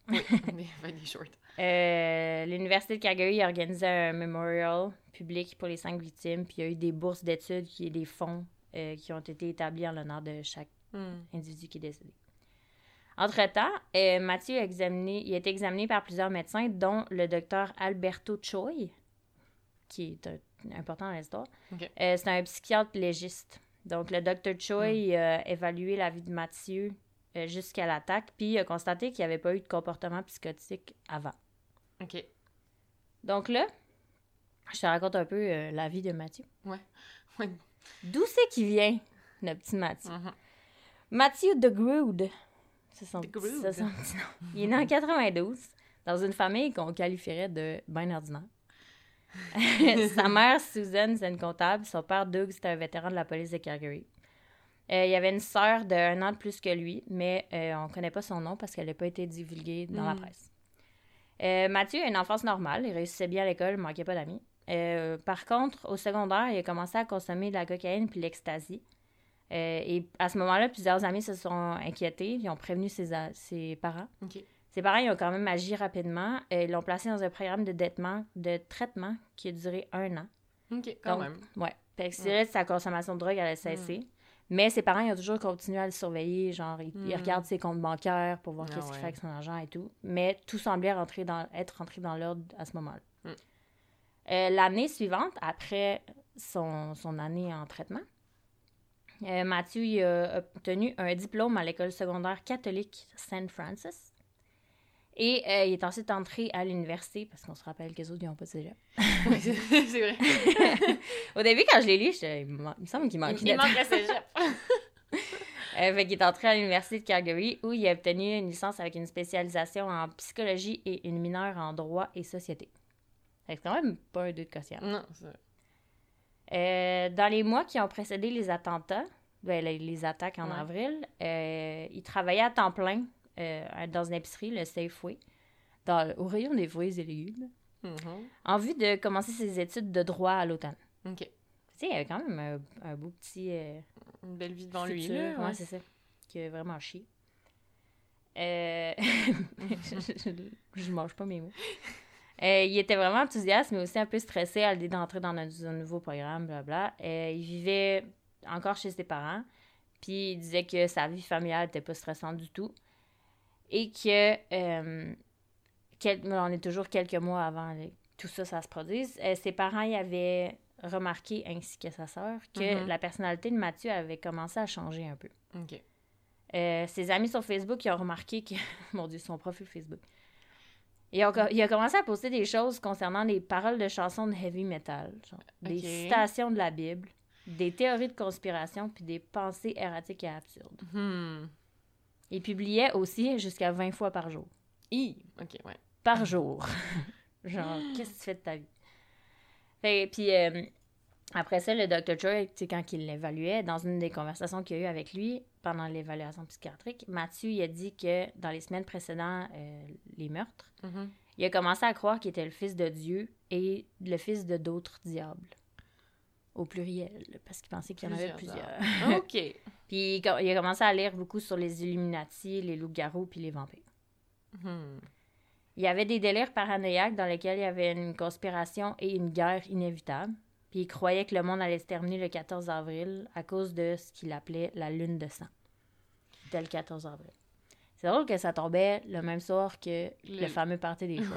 [SPEAKER 1] Oui, des, fait des shorts.
[SPEAKER 2] Euh, L'Université de Calgary a organisé un memorial public pour les cinq victimes, puis il y a eu des bourses d'études et des fonds euh, qui ont été établis en l'honneur de chaque
[SPEAKER 1] Hmm.
[SPEAKER 2] individu qui est décédé. Entre-temps, euh, Mathieu a, examiné, il a été examiné par plusieurs médecins, dont le docteur Alberto Choi, qui est un- important dans l'histoire.
[SPEAKER 1] Ok.
[SPEAKER 2] Euh, c'est un psychiatre légiste. Donc, le docteur Choi a évalué la vie de Mathieu jusqu'à l'attaque, puis il a constaté qu'il n'y avait pas eu de comportement psychotique avant.
[SPEAKER 1] OK.
[SPEAKER 2] Donc là, je te raconte un peu euh, la vie de Mathieu.
[SPEAKER 1] Ouais. Ouais.
[SPEAKER 2] D'où c'est qu'il vient, le petit Mathieu? Grood. C'est son,
[SPEAKER 1] De Grood.
[SPEAKER 2] c'est son petit nom. Il est né en 92 dans une famille qu'on qualifierait de bien ordinaire. Sa mère, Susan, c'est une comptable. Son père, Doug, c'était un vétéran de la police de Calgary. Euh, il y avait une sœur d'un an de plus que lui, mais euh, on ne connaît pas son nom parce qu'elle n'a pas été divulguée dans la
[SPEAKER 1] Mm.
[SPEAKER 2] presse. Euh, Mathieu a une enfance normale. Il réussissait bien à l'école, il manquait pas d'amis. Par contre, au secondaire, il a commencé à consommer de la cocaïne puis l'ecstasy. Et à ce moment-là, plusieurs amis se sont inquiétés. Ils ont prévenu ses, a- ses parents. Ses parents ils ont quand même agi rapidement. Ils l'ont placé dans un programme de, traitement- de traitement qui a duré un an.
[SPEAKER 1] OK, quand
[SPEAKER 2] Donc,
[SPEAKER 1] même.
[SPEAKER 2] Ouais. Fait que c'est là sa consommation de drogue allait cesser. Mais ses parents, ils ont toujours continué à le surveiller. Genre, ils, ils
[SPEAKER 1] Mm.
[SPEAKER 2] regardent ses comptes bancaires pour voir
[SPEAKER 1] Ah
[SPEAKER 2] qu'est-ce qu'il fait avec son argent et tout. Mais tout semblait rentrer dans, être rentré dans l'ordre à ce moment-là.
[SPEAKER 1] Mm.
[SPEAKER 2] Euh, L'année suivante, après son, son année en traitement, euh, Mathieu il a obtenu un diplôme à l'école secondaire catholique St. Francis. Et euh, il est ensuite entré à l'université, parce qu'on se rappelle que les autres, ils n'ont pas de cégep.
[SPEAKER 1] Oui, c'est vrai.
[SPEAKER 2] Au début, quand je l'ai lu, j'étais- il, me- il me semble qu'il manquait
[SPEAKER 1] Il manquerait cégep.
[SPEAKER 2] Euh, fait qu'il est entré à l'Université de Calgary où il a obtenu une licence avec une spécialisation en psychologie et une mineure en droit et société. Fait que C'est quand même pas un deux de quotient.
[SPEAKER 1] non, c'est vrai.
[SPEAKER 2] Euh, dans les mois qui ont précédé les attentats, ben, les, les attaques en
[SPEAKER 1] Ouais.
[SPEAKER 2] avril, euh, il travaillait à temps plein euh, dans une épicerie, le Safeway, dans, au rayon des fruits et légumes,
[SPEAKER 1] Mhm.
[SPEAKER 2] en vue de commencer ses études de droit à l'automne.
[SPEAKER 1] OK.
[SPEAKER 2] Tu sais, il avait quand même un, un beau petit... euh,
[SPEAKER 1] Une belle vie devant lui, là.
[SPEAKER 2] ouais,
[SPEAKER 1] ouais.
[SPEAKER 2] c'est ça. Qui a vraiment chié. Euh... je, je mange pas mes mots. Euh, il était vraiment enthousiaste, mais aussi un peu stressé à l'idée d'entrer dans un, un nouveau programme, blabla. Euh, il vivait encore chez ses parents, puis il disait que sa vie familiale n'était pas stressante du tout. Et que, euh, quel- on est toujours quelques mois avant que tout ça, ça se produise, euh, ses parents y avaient remarqué, ainsi que sa sœur, que
[SPEAKER 1] Mhm.
[SPEAKER 2] la personnalité de Mathieu avait commencé à changer un peu. Euh, ses amis sur Facebook ils ont remarqué que. Mon Dieu, son profil Facebook. Il a, il a commencé à poster des choses concernant les paroles de chansons de heavy metal, genre des citations de la Bible, des théories de conspiration, puis des pensées erratiques et absurdes.
[SPEAKER 1] Hmm.
[SPEAKER 2] Il publiait aussi jusqu'à 20 fois par jour.
[SPEAKER 1] Hi. OK, ouais.
[SPEAKER 2] Par jour. genre, qu'est-ce que tu fais de ta vie? Fait, puis euh, après ça, le Dr. Choi, quand il l'évaluait, dans une des conversations qu'il y a eu avec lui pendant l'évaluation psychiatrique, Mathieu il a dit que dans les semaines précédant euh, les meurtres,
[SPEAKER 1] Mhm.
[SPEAKER 2] il a commencé à croire qu'il était le fils de Dieu et le fils de d'autres diables. Au pluriel, parce qu'il pensait qu'il y en avait
[SPEAKER 1] Plusieurs
[SPEAKER 2] plusieurs.
[SPEAKER 1] OK.
[SPEAKER 2] Puis il a commencé à lire beaucoup sur les Illuminati, les loups-garous puis les vampires.
[SPEAKER 1] Hmm.
[SPEAKER 2] Il y avait des délires paranoïaques dans lesquels il y avait une conspiration et une guerre inévitable. Puis il croyait que le monde allait se terminer le 14 avril à cause de ce qu'il appelait la lune de sang. C'était le 14 avril. C'est drôle que ça tombait le même soir que le,
[SPEAKER 1] Le-
[SPEAKER 2] fameux party des choix.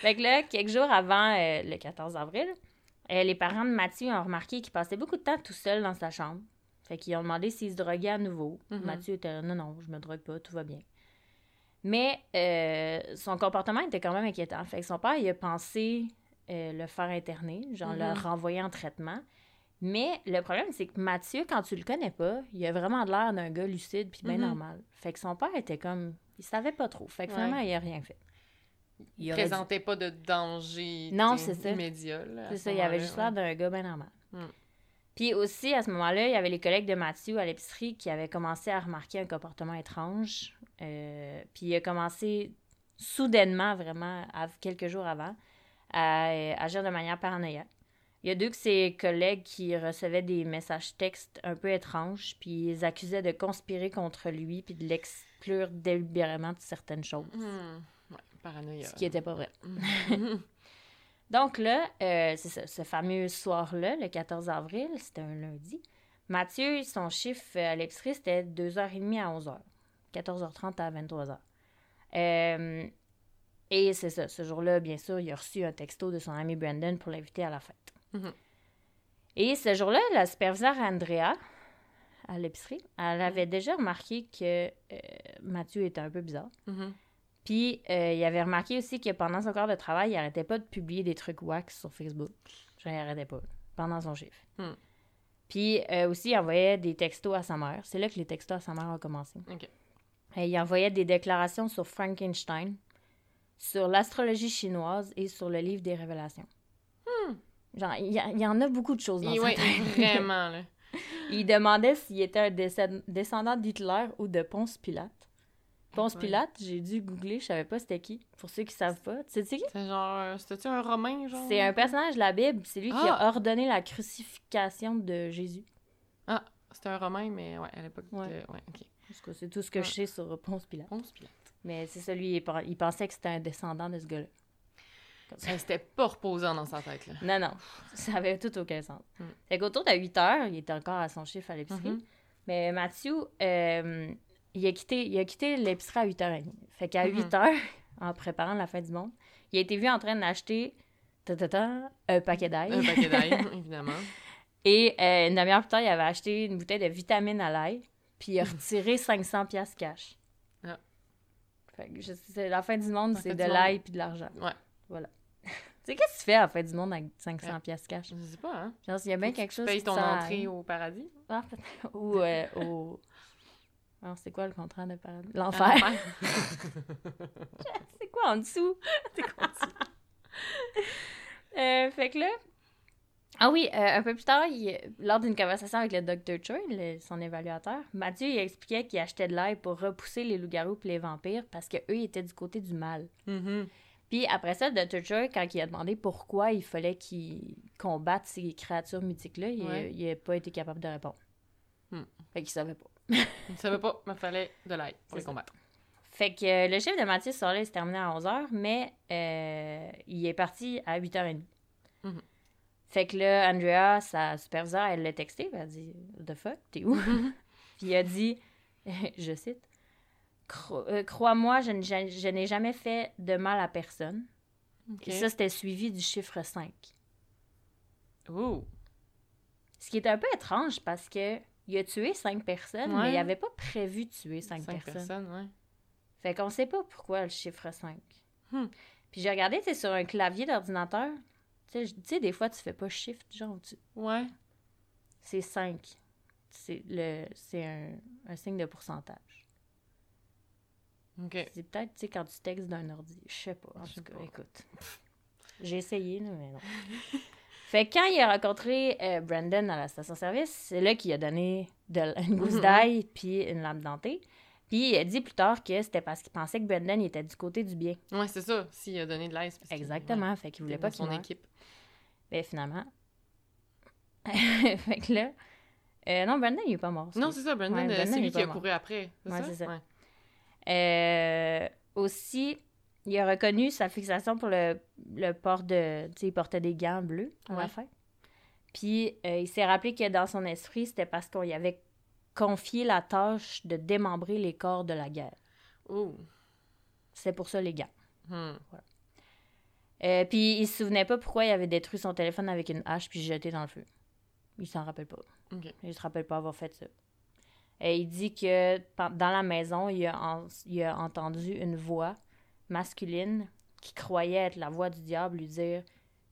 [SPEAKER 2] fait que là, quelques jours avant euh, le 14 avril, euh, les parents de Mathieu ont remarqué qu'il passait beaucoup de temps tout seul dans sa chambre. Fait qu'ils ont demandé s'il se droguait à nouveau.
[SPEAKER 1] Mhm.
[SPEAKER 2] Mathieu était là, non, non, je me drogue pas, tout va bien. Mais euh, son comportement était quand même inquiétant. Fait que son père, il a pensé euh, le faire interner, genre le
[SPEAKER 1] Mhm.
[SPEAKER 2] renvoyer en traitement. Mais le problème, c'est que Mathieu, quand tu le connais pas, il a vraiment de l'air d'un gars lucide puis bien
[SPEAKER 1] Mhm.
[SPEAKER 2] normal. Fait que son père était comme... Il savait pas trop. Fait que
[SPEAKER 1] Ouais.
[SPEAKER 2] finalement, il a rien fait.
[SPEAKER 1] Il
[SPEAKER 2] dû-
[SPEAKER 1] présentait pas de danger
[SPEAKER 2] Non,
[SPEAKER 1] t'sais,
[SPEAKER 2] c'est ça.
[SPEAKER 1] immédiat.
[SPEAKER 2] C'est
[SPEAKER 1] ce
[SPEAKER 2] ça, il avait juste l'air d'un gars bien normal.
[SPEAKER 1] Mm.
[SPEAKER 2] Puis aussi, à ce moment-là, il y avait les collègues de Mathieu à l'épicerie qui avaient commencé à remarquer un comportement étrange. Euh, puis il a commencé soudainement, vraiment, à- quelques jours avant, à euh, agir de manière paranoïaque. Il y a deux de ses collègues qui recevaient des messages textes un peu étranges, puis ils accusaient de conspirer contre lui, puis de l'exclure délibérément de certaines choses.
[SPEAKER 1] Hmm. Paranoïa.
[SPEAKER 2] Ce qui n'était pas vrai.
[SPEAKER 1] Mhm.
[SPEAKER 2] Donc là, euh, c'est ça, ce fameux soir-là, le 14 avril, c'était un lundi. Mathieu, son chiffre euh, à l'épicerie, c'était 2h30 à 11h. 14h30 à 23h. Euh, et c'est ça, ce jour-là, bien sûr, il a reçu un texto de son ami Brandon pour l'inviter à la fête.
[SPEAKER 1] Mhm.
[SPEAKER 2] Et ce jour-là, la superviseure Andrea, à l'épicerie, elle avait déjà remarqué que euh, Mathieu était un peu bizarre.
[SPEAKER 1] Mhm.
[SPEAKER 2] Puis, euh, il avait remarqué aussi que pendant son corps de travail, il arrêtait pas de publier des trucs wax sur Facebook. Genre, il arrêtait pas, pendant son chiffre.
[SPEAKER 1] Hmm.
[SPEAKER 2] Puis, euh, aussi, il envoyait des textos à sa mère. C'est là que les textos à sa mère ont commencé.
[SPEAKER 1] Ok.
[SPEAKER 2] Et il envoyait des déclarations sur Frankenstein, sur l'astrologie chinoise et sur le livre des révélations. Genre, il y, en a beaucoup de choses dans sa
[SPEAKER 1] ouais,
[SPEAKER 2] tête.
[SPEAKER 1] vraiment, là.
[SPEAKER 2] Il demandait s'il était un descendant d'Hitler ou de Ponce Pilate. Ponce
[SPEAKER 1] Ouais.
[SPEAKER 2] Pilate, j'ai dû googler, je savais pas c'était qui. Pour ceux qui savent pas, tu sais c'est qui?
[SPEAKER 1] C'est genre, euh, c'était-tu un romain, genre?
[SPEAKER 2] C'est un personnage de la Bible, c'est lui qui
[SPEAKER 1] Ah!
[SPEAKER 2] a ordonné la crucifixion de Jésus.
[SPEAKER 1] C'était un romain, mais ouais, à l'époque
[SPEAKER 2] Ouais.
[SPEAKER 1] de... Ouais, ok.
[SPEAKER 2] C'est tout ce que je sais sur Ponce Pilate.
[SPEAKER 1] Ponce Pilate.
[SPEAKER 2] Mais c'est ça, lui, il, pen- il pensait que c'était un descendant de ce gars-là.
[SPEAKER 1] Ça, C'était pas reposant dans sa tête, là.
[SPEAKER 2] Non, non, ça avait tout aucun sens.
[SPEAKER 1] Mm.
[SPEAKER 2] Fait qu'autour de 8 heures, il était encore à son chiffre à l'épicerie.
[SPEAKER 1] Mhm.
[SPEAKER 2] Mais Mathieu, euh, il a quitté, il a quitté l'épicerie à 8h30. Fait qu'à
[SPEAKER 1] Mhm.
[SPEAKER 2] 8h, en préparant la fin du monde, il a été vu en train d'acheter ta, ta, ta, un paquet d'ail.
[SPEAKER 1] Un paquet d'ail, évidemment.
[SPEAKER 2] Et euh, une demi-heure plus tard, il avait acheté une bouteille de vitamine à l'ail, puis il a retiré 500 pièces cash.
[SPEAKER 1] Ah.
[SPEAKER 2] Fait que je- la fin du monde, c'est de l'ail puis de l'argent.
[SPEAKER 1] Ouais.
[SPEAKER 2] Voilà. tu sais, qu'est-ce que tu fais à la fin du monde avec 500
[SPEAKER 1] Ouais.
[SPEAKER 2] pièces cash?
[SPEAKER 1] Je sais pas, hein?
[SPEAKER 2] Genre, s'il y a bien quelque
[SPEAKER 1] tu
[SPEAKER 2] chose
[SPEAKER 1] payes
[SPEAKER 2] qui
[SPEAKER 1] ton entrée au paradis.
[SPEAKER 2] Ah, peut-être. Ou euh, au... Alors, c'est quoi le contrat de paradis? L'enfer. c'est quoi en dessous?
[SPEAKER 1] C'est quoi ça?
[SPEAKER 2] Euh, fait que là... Ah oui, euh, un peu plus tard, il- lors d'une conversation avec le Dr. Choi, son évaluateur, Mathieu il expliquait qu'il achetait de l'ail pour repousser les loups-garous et les vampires parce qu'eux étaient du côté du mal.
[SPEAKER 1] Mhm.
[SPEAKER 2] Puis après ça, le Dr. Choi, quand il a demandé pourquoi il fallait qu'il combatte ces créatures mythiques-là, il,
[SPEAKER 1] Ouais.
[SPEAKER 2] il a pas été capable de répondre.
[SPEAKER 1] Hmm.
[SPEAKER 2] Fait qu'il savait pas.
[SPEAKER 1] Je savais pas, mais fallait de l'ail pour les
[SPEAKER 2] ça.
[SPEAKER 1] combattre.
[SPEAKER 2] Fait que euh, le chiffre de soir-là, il s'est terminé à 11h, mais euh, il est parti à 8h30.
[SPEAKER 1] Mhm.
[SPEAKER 2] Fait que là, Andrea, sa superviseure, elle l'a texté, elle a dit « What the fuck, t'es où? Puis il a dit, je cite, Cro- euh, Crois-moi, je n'ai ja- je n'ai jamais fait de mal à personne. Et ça, c'était suivi du chiffre 5.
[SPEAKER 1] Ouh.
[SPEAKER 2] Ce qui est un peu étrange parce que il a tué 5 personnes,
[SPEAKER 1] Ouais.
[SPEAKER 2] mais il avait pas prévu de tuer 5,
[SPEAKER 1] Cinq
[SPEAKER 2] personnes.
[SPEAKER 1] personnes, ouais.
[SPEAKER 2] Fait qu'on sait pas pourquoi le chiffre 5.
[SPEAKER 1] Hmm.
[SPEAKER 2] Puis j'ai regardé, tu sur un clavier d'ordinateur, tu sais, des fois, tu fais pas shift, genre, tu-
[SPEAKER 1] Ouais.
[SPEAKER 2] c'est 5. C'est le un, un signe de pourcentage.
[SPEAKER 1] Ok.
[SPEAKER 2] C'est peut-être, tu sais, quand tu textes d'un ordi. Je sais pas, en tout cas,
[SPEAKER 1] pas.
[SPEAKER 2] écoute. J'ai essayé, mais non. fait que quand il a rencontré euh, Brandon à la station-service, c'est là qu'il a donné de, une gousse
[SPEAKER 1] Mhm.
[SPEAKER 2] d'ail puis une lame dentée. Puis il a dit plus tard que c'était parce qu'il pensait que Brandon il était du côté du bien.
[SPEAKER 1] Ouais, c'est ça. S'il a donné de c'est que-
[SPEAKER 2] Exactement. Fait qu'il
[SPEAKER 1] ouais,
[SPEAKER 2] voulait pas qu'il
[SPEAKER 1] son
[SPEAKER 2] meure.
[SPEAKER 1] équipe.
[SPEAKER 2] Ben finalement. fait que là. euh, non, Brandon, il est pas mort.
[SPEAKER 1] Non, c'est ça. Brandon,
[SPEAKER 2] Ouais,
[SPEAKER 1] euh,
[SPEAKER 2] Brandon,
[SPEAKER 1] c'est lui qui a couru après.
[SPEAKER 2] Ouais, c'est ça.
[SPEAKER 1] Ouais.
[SPEAKER 2] Euh, aussi, il a reconnu sa fixation pour le, le port de. Tu sais, il portait des gants bleus à la
[SPEAKER 1] Ouais.
[SPEAKER 2] fin. Puis euh, il s'est rappelé que dans son esprit, c'était parce qu'on y avait confié la tâche de démembrer les corps de la guerre.
[SPEAKER 1] Ouh.
[SPEAKER 2] C'est pour ça les gants.
[SPEAKER 1] Hmm.
[SPEAKER 2] Euh, puis il se souvenait pas pourquoi il avait détruit son téléphone avec une hache puis jeté dans le feu. Il s'en rappelle pas.
[SPEAKER 1] Ok.
[SPEAKER 2] Il se rappelle pas avoir fait ça. Et il dit que dans la maison, il a, en- il a entendu une voix masculine qui croyait être la voix du diable lui dire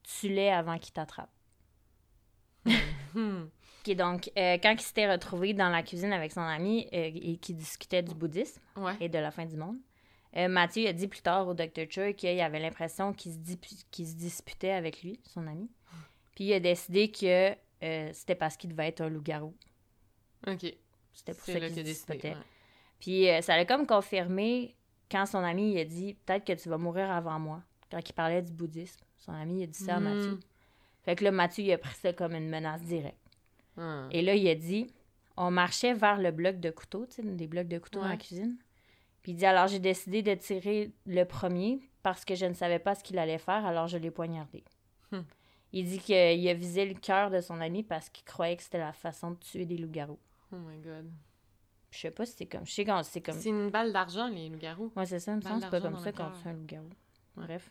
[SPEAKER 2] Tue-les avant qu'il t'attrape.
[SPEAKER 1] Hmm.
[SPEAKER 2] Ok, donc, euh, quand il s'était retrouvé dans la cuisine avec son ami euh, et qui discutait du bouddhisme
[SPEAKER 1] Ouais.
[SPEAKER 2] et de la fin du monde, euh, Mathieu a dit plus tard au Dr. Choi qu'il avait l'impression qu'il se, dipu- qu'il se disputait avec lui, son ami. Puis il a décidé que c'était parce qu'il devait être un loup-garou.
[SPEAKER 1] Ok.
[SPEAKER 2] C'était pour ça qu'il se disputait.
[SPEAKER 1] ouais.
[SPEAKER 2] Puis ça l'a comme confirmé quand son ami il a dit peut-être que tu vas mourir avant moi. Quand il parlait du bouddhisme, son ami il a dit ça à
[SPEAKER 1] Mm.
[SPEAKER 2] Mathieu. Fait que là, Mathieu il a pris ça comme une menace directe.
[SPEAKER 1] Ah.
[SPEAKER 2] Et là, il a dit on marchait vers le bloc de couteaux, tu sais, des blocs de couteaux dans la
[SPEAKER 1] Ouais.
[SPEAKER 2] cuisine. Puis il dit alors j'ai décidé de tirer le premier parce que je ne savais pas ce qu'il allait faire, alors je l'ai poignardé.
[SPEAKER 1] Hmm.
[SPEAKER 2] Il dit qu'il a visé le cœur de son ami parce qu'il croyait que c'était la façon de tuer des loups-garous.
[SPEAKER 1] Oh my god.
[SPEAKER 2] Je sais pas si c'est comme. Je sais quand c'est comme.
[SPEAKER 1] C'est une balle d'argent, les loups-garous.
[SPEAKER 2] Ouais, c'est ça, il me semble c'est pas comme ça qu'on tue un loup-garou.
[SPEAKER 1] Ouais.
[SPEAKER 2] Bref.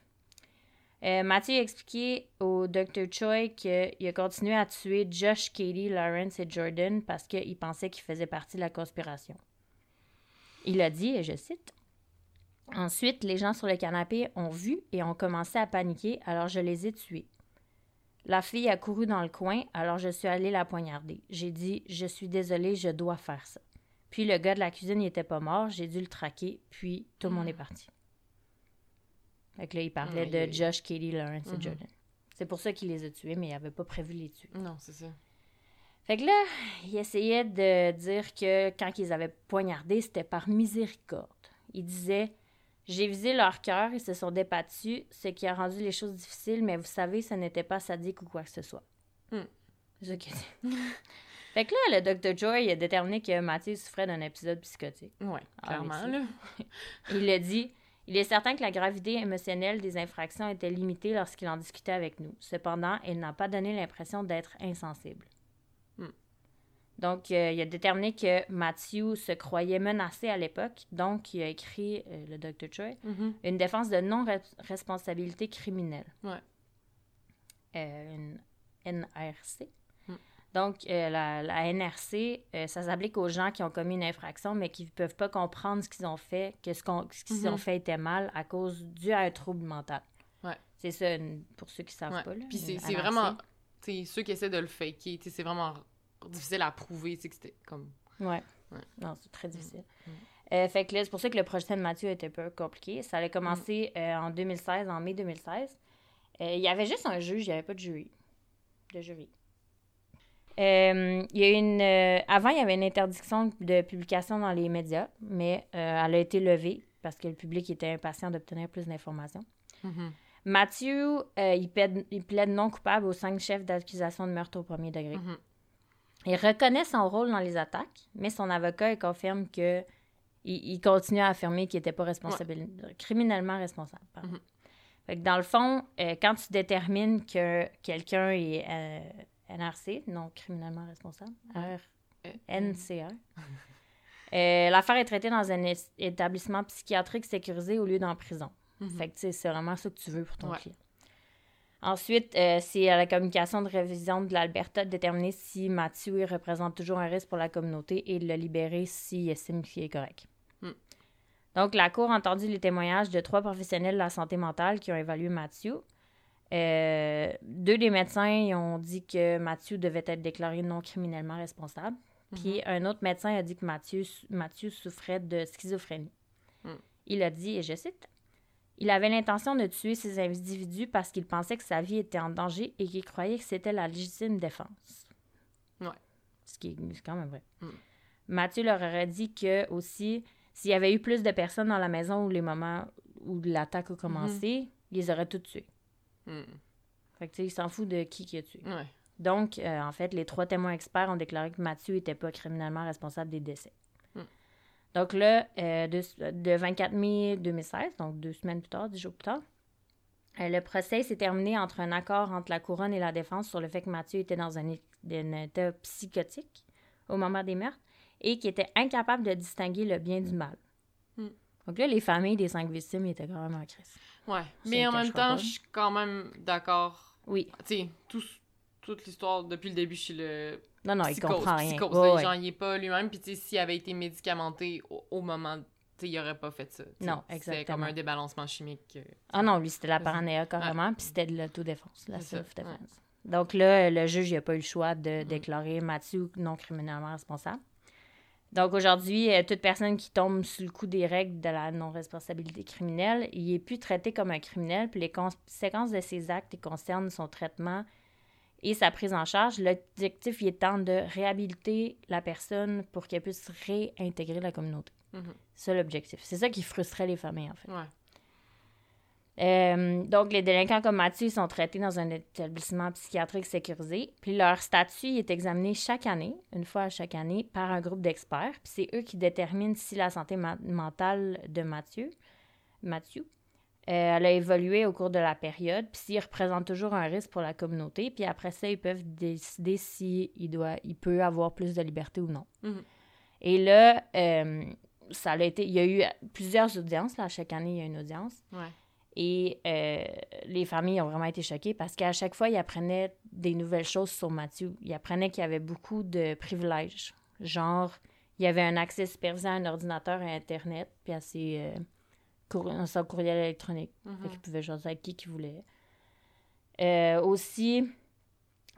[SPEAKER 2] Euh, Mathieu a expliqué au Dr. Choi qu'il a continué à tuer Josh, Katie, Lawrence et Jordan parce qu'il pensait qu'ils faisaient partie de la conspiration. Il a dit, et je cite, Ensuite, les gens sur le canapé ont vu et ont commencé à paniquer, alors je les ai tués. La fille a couru dans le coin, alors je suis allée la poignarder. J'ai dit, je suis désolée, je dois faire ça. Puis le gars de la cuisine n'était pas mort, j'ai dû le traquer, puis tout le monde est parti. Fait que là, il parlait de. Josh, Katie, Lawrence et
[SPEAKER 1] Mhm.
[SPEAKER 2] Jordan. C'est pour ça qu'il les a tués, mais il avait pas prévu de les tuer.
[SPEAKER 1] Non, c'est ça.
[SPEAKER 2] Fait que là, il essayait de dire que quand ils avaient poignardé, c'était par miséricorde. Il disait J'ai visé leur cœur, ils se sont débattus, ce qui a rendu les choses difficiles, mais vous savez, ce n'était pas sadique ou quoi que ce soit.
[SPEAKER 1] Hmm.
[SPEAKER 2] Fait que là, le Dr. Joy a déterminé que Mathieu souffrait d'un épisode psychotique. Ah,
[SPEAKER 1] clairement,
[SPEAKER 2] oui,
[SPEAKER 1] là.
[SPEAKER 2] Il a dit Il est certain que la gravité émotionnelle des infractions était limitée lorsqu'il en discutait avec nous. Cependant, il n'a pas donné l'impression d'être insensible.
[SPEAKER 1] Hmm.
[SPEAKER 2] Donc, euh, il a déterminé que Matthew se croyait menacé à l'époque. Donc, il a écrit, euh, le Dr. Choi,
[SPEAKER 1] Mhm.
[SPEAKER 2] une défense de non-responsabilité criminelle.
[SPEAKER 1] Ouais.
[SPEAKER 2] Euh, une NRC. Donc, euh, la, la NRC, euh, ça s'applique aux gens qui ont commis une infraction, mais qui ne peuvent pas comprendre ce qu'ils ont fait, que ce, qu'on- ce qu'ils
[SPEAKER 1] Mhm.
[SPEAKER 2] ont fait était mal à cause dû à un trouble mental.
[SPEAKER 1] Ouais.
[SPEAKER 2] C'est ça, une- pour ceux qui ne savent
[SPEAKER 1] Ouais.
[SPEAKER 2] pas. Là,
[SPEAKER 1] Puis c'est c'est vraiment. Ceux qui essaient de le faker, c'est vraiment difficile à prouver, que c'était comme.
[SPEAKER 2] Ouais.
[SPEAKER 1] Ouais.
[SPEAKER 2] Non, c'est très difficile.
[SPEAKER 1] Mm.
[SPEAKER 2] Euh, fait que là, c'est pour ça que le projet de Mathieu était un peu compliqué. Ça a commencé euh, en 2016, en mai 2016. Euh, il y avait juste un juge, il n'y avait pas de jury. De jury. Euh, il y a une, euh, avant, il y avait une interdiction de publication dans les médias, mais euh, elle a été levée parce que le public était impatient d'obtenir plus d'informations.
[SPEAKER 1] Mhm.
[SPEAKER 2] Mathieu, il, plaide, il plaide non coupable aux cinq chefs d'accusation de meurtre au premier degré.
[SPEAKER 1] Mhm.
[SPEAKER 2] Il reconnaît son rôle dans les attaques, mais son avocat il confirme que il, il continue à affirmer qu'il n'était pas responsable, criminellement responsable.
[SPEAKER 1] Mhm.
[SPEAKER 2] Fait que dans le fond, quand tu détermines que quelqu'un est NRC, non criminellement responsable,
[SPEAKER 1] Euh,
[SPEAKER 2] NCR, euh, l'affaire est traitée dans un établissement psychiatrique sécurisé au lieu d'en prison.
[SPEAKER 1] Mhm.
[SPEAKER 2] Fait que tu sais, c'est vraiment ça que tu veux pour ton
[SPEAKER 1] Ouais.
[SPEAKER 2] client. Ensuite, euh, c'est à la communication de révision de l'Alberta de déterminer si Mathieu représente toujours un risque pour la communauté et de le libérer s'il estime qu'il est correct.
[SPEAKER 1] Mm.
[SPEAKER 2] Donc, la Cour a entendu les témoignages de trois professionnels de la santé mentale qui ont évalué Mathieu. Euh, deux des médecins ils ont dit que Mathieu devait être déclaré non criminellement responsable. Puis un autre médecin a dit que Mathieu, Mathieu souffrait de schizophrénie.
[SPEAKER 1] Mm.
[SPEAKER 2] Il a dit, et je cite, Il avait l'intention de tuer ces individus parce qu'il pensait que sa vie était en danger et qu'il croyait que c'était la légitime défense.
[SPEAKER 1] Ouais.
[SPEAKER 2] Ce qui est quand même vrai.
[SPEAKER 1] Mm.
[SPEAKER 2] Mathieu leur aurait dit que aussi, s'il y avait eu plus de personnes dans la maison où les moments où l'attaque a commencé, ils les auraient tous tués.
[SPEAKER 1] Mhm.
[SPEAKER 2] Fait que tu sais, il s'en fout de qui qui a tué.
[SPEAKER 1] Ouais.
[SPEAKER 2] Donc, euh, en fait, les trois témoins experts ont déclaré que Mathieu n'était pas criminellement responsable des décès.
[SPEAKER 1] Hmm.
[SPEAKER 2] Donc là, euh, de, de 24 mai 2016, donc deux semaines plus tard, dix jours plus tard, euh, le procès s'est terminé entre un accord entre la couronne et la défense sur le fait que Mathieu était dans un, état psychotique au moment des meurtres et qu'il était incapable de distinguer le bien du mal.
[SPEAKER 1] Hmm.
[SPEAKER 2] Donc là, les familles des cinq victimes étaient quand même en crise.
[SPEAKER 1] Ouais. Mais en même temps, je suis quand même d'accord.
[SPEAKER 2] Oui.
[SPEAKER 1] Tu sais, tout- toute l'histoire, depuis le début, je suis le
[SPEAKER 2] Non, non, il comprend rien.
[SPEAKER 1] psychose, là,
[SPEAKER 2] ouais.
[SPEAKER 1] Genre, il est pas lui-même. Puis, tu sais, s'il avait été médicamenté au, au moment, il aurait pas fait ça.
[SPEAKER 2] Non,
[SPEAKER 1] C'était comme
[SPEAKER 2] exactement.
[SPEAKER 1] un débalancement chimique. euh,
[SPEAKER 2] Ah non, lui, c'était la paranoïa carrément, puis c'était de l'autodéfense, la self-defense. Donc là, le juge n'a pas eu le choix de déclarer Mathieu non criminellement responsable. Donc aujourd'hui, euh, toute personne qui tombe sous le coup des règles de la non-responsabilité criminelle, il est plus traité comme un criminel, puis les conséquences de ses actes concernent son traitement et sa prise en charge. L'objectif étant de réhabiliter la personne pour qu'elle puisse réintégrer la communauté.
[SPEAKER 1] Mhm.
[SPEAKER 2] C'est ça l'objectif. C'est ça qui frustrait les familles, en fait.
[SPEAKER 1] Ouais.
[SPEAKER 2] Euh, donc, les délinquants comme Mathieu sont traités dans un établissement psychiatrique sécurisé. Puis leur statut est examiné chaque année, une fois à chaque année, par un groupe d'experts. Puis c'est eux qui déterminent si la santé mentale de Mathieu, Mathieu euh, elle a évolué au cours de la période, puis s'il représente toujours un risque pour la communauté. Puis après ça, ils peuvent décider s'il il doit, il peut avoir plus de liberté ou non.
[SPEAKER 1] Mhm.
[SPEAKER 2] Et là, euh, ça a été, il y a eu plusieurs audiences. Là, chaque année, il y a une audience.
[SPEAKER 1] Ouais.
[SPEAKER 2] Et euh, les familles ont vraiment été choquées parce qu'à chaque fois, ils apprenaient des nouvelles choses sur Mathieu. Ils apprenaient qu'il y avait beaucoup de privilèges. Genre, il y avait un accès supervisé à un ordinateur et à Internet, puis à ses, euh, cour- son courriel électronique. Fait qu'il pouvait jaser avec qui qu'il voulait. Euh, aussi,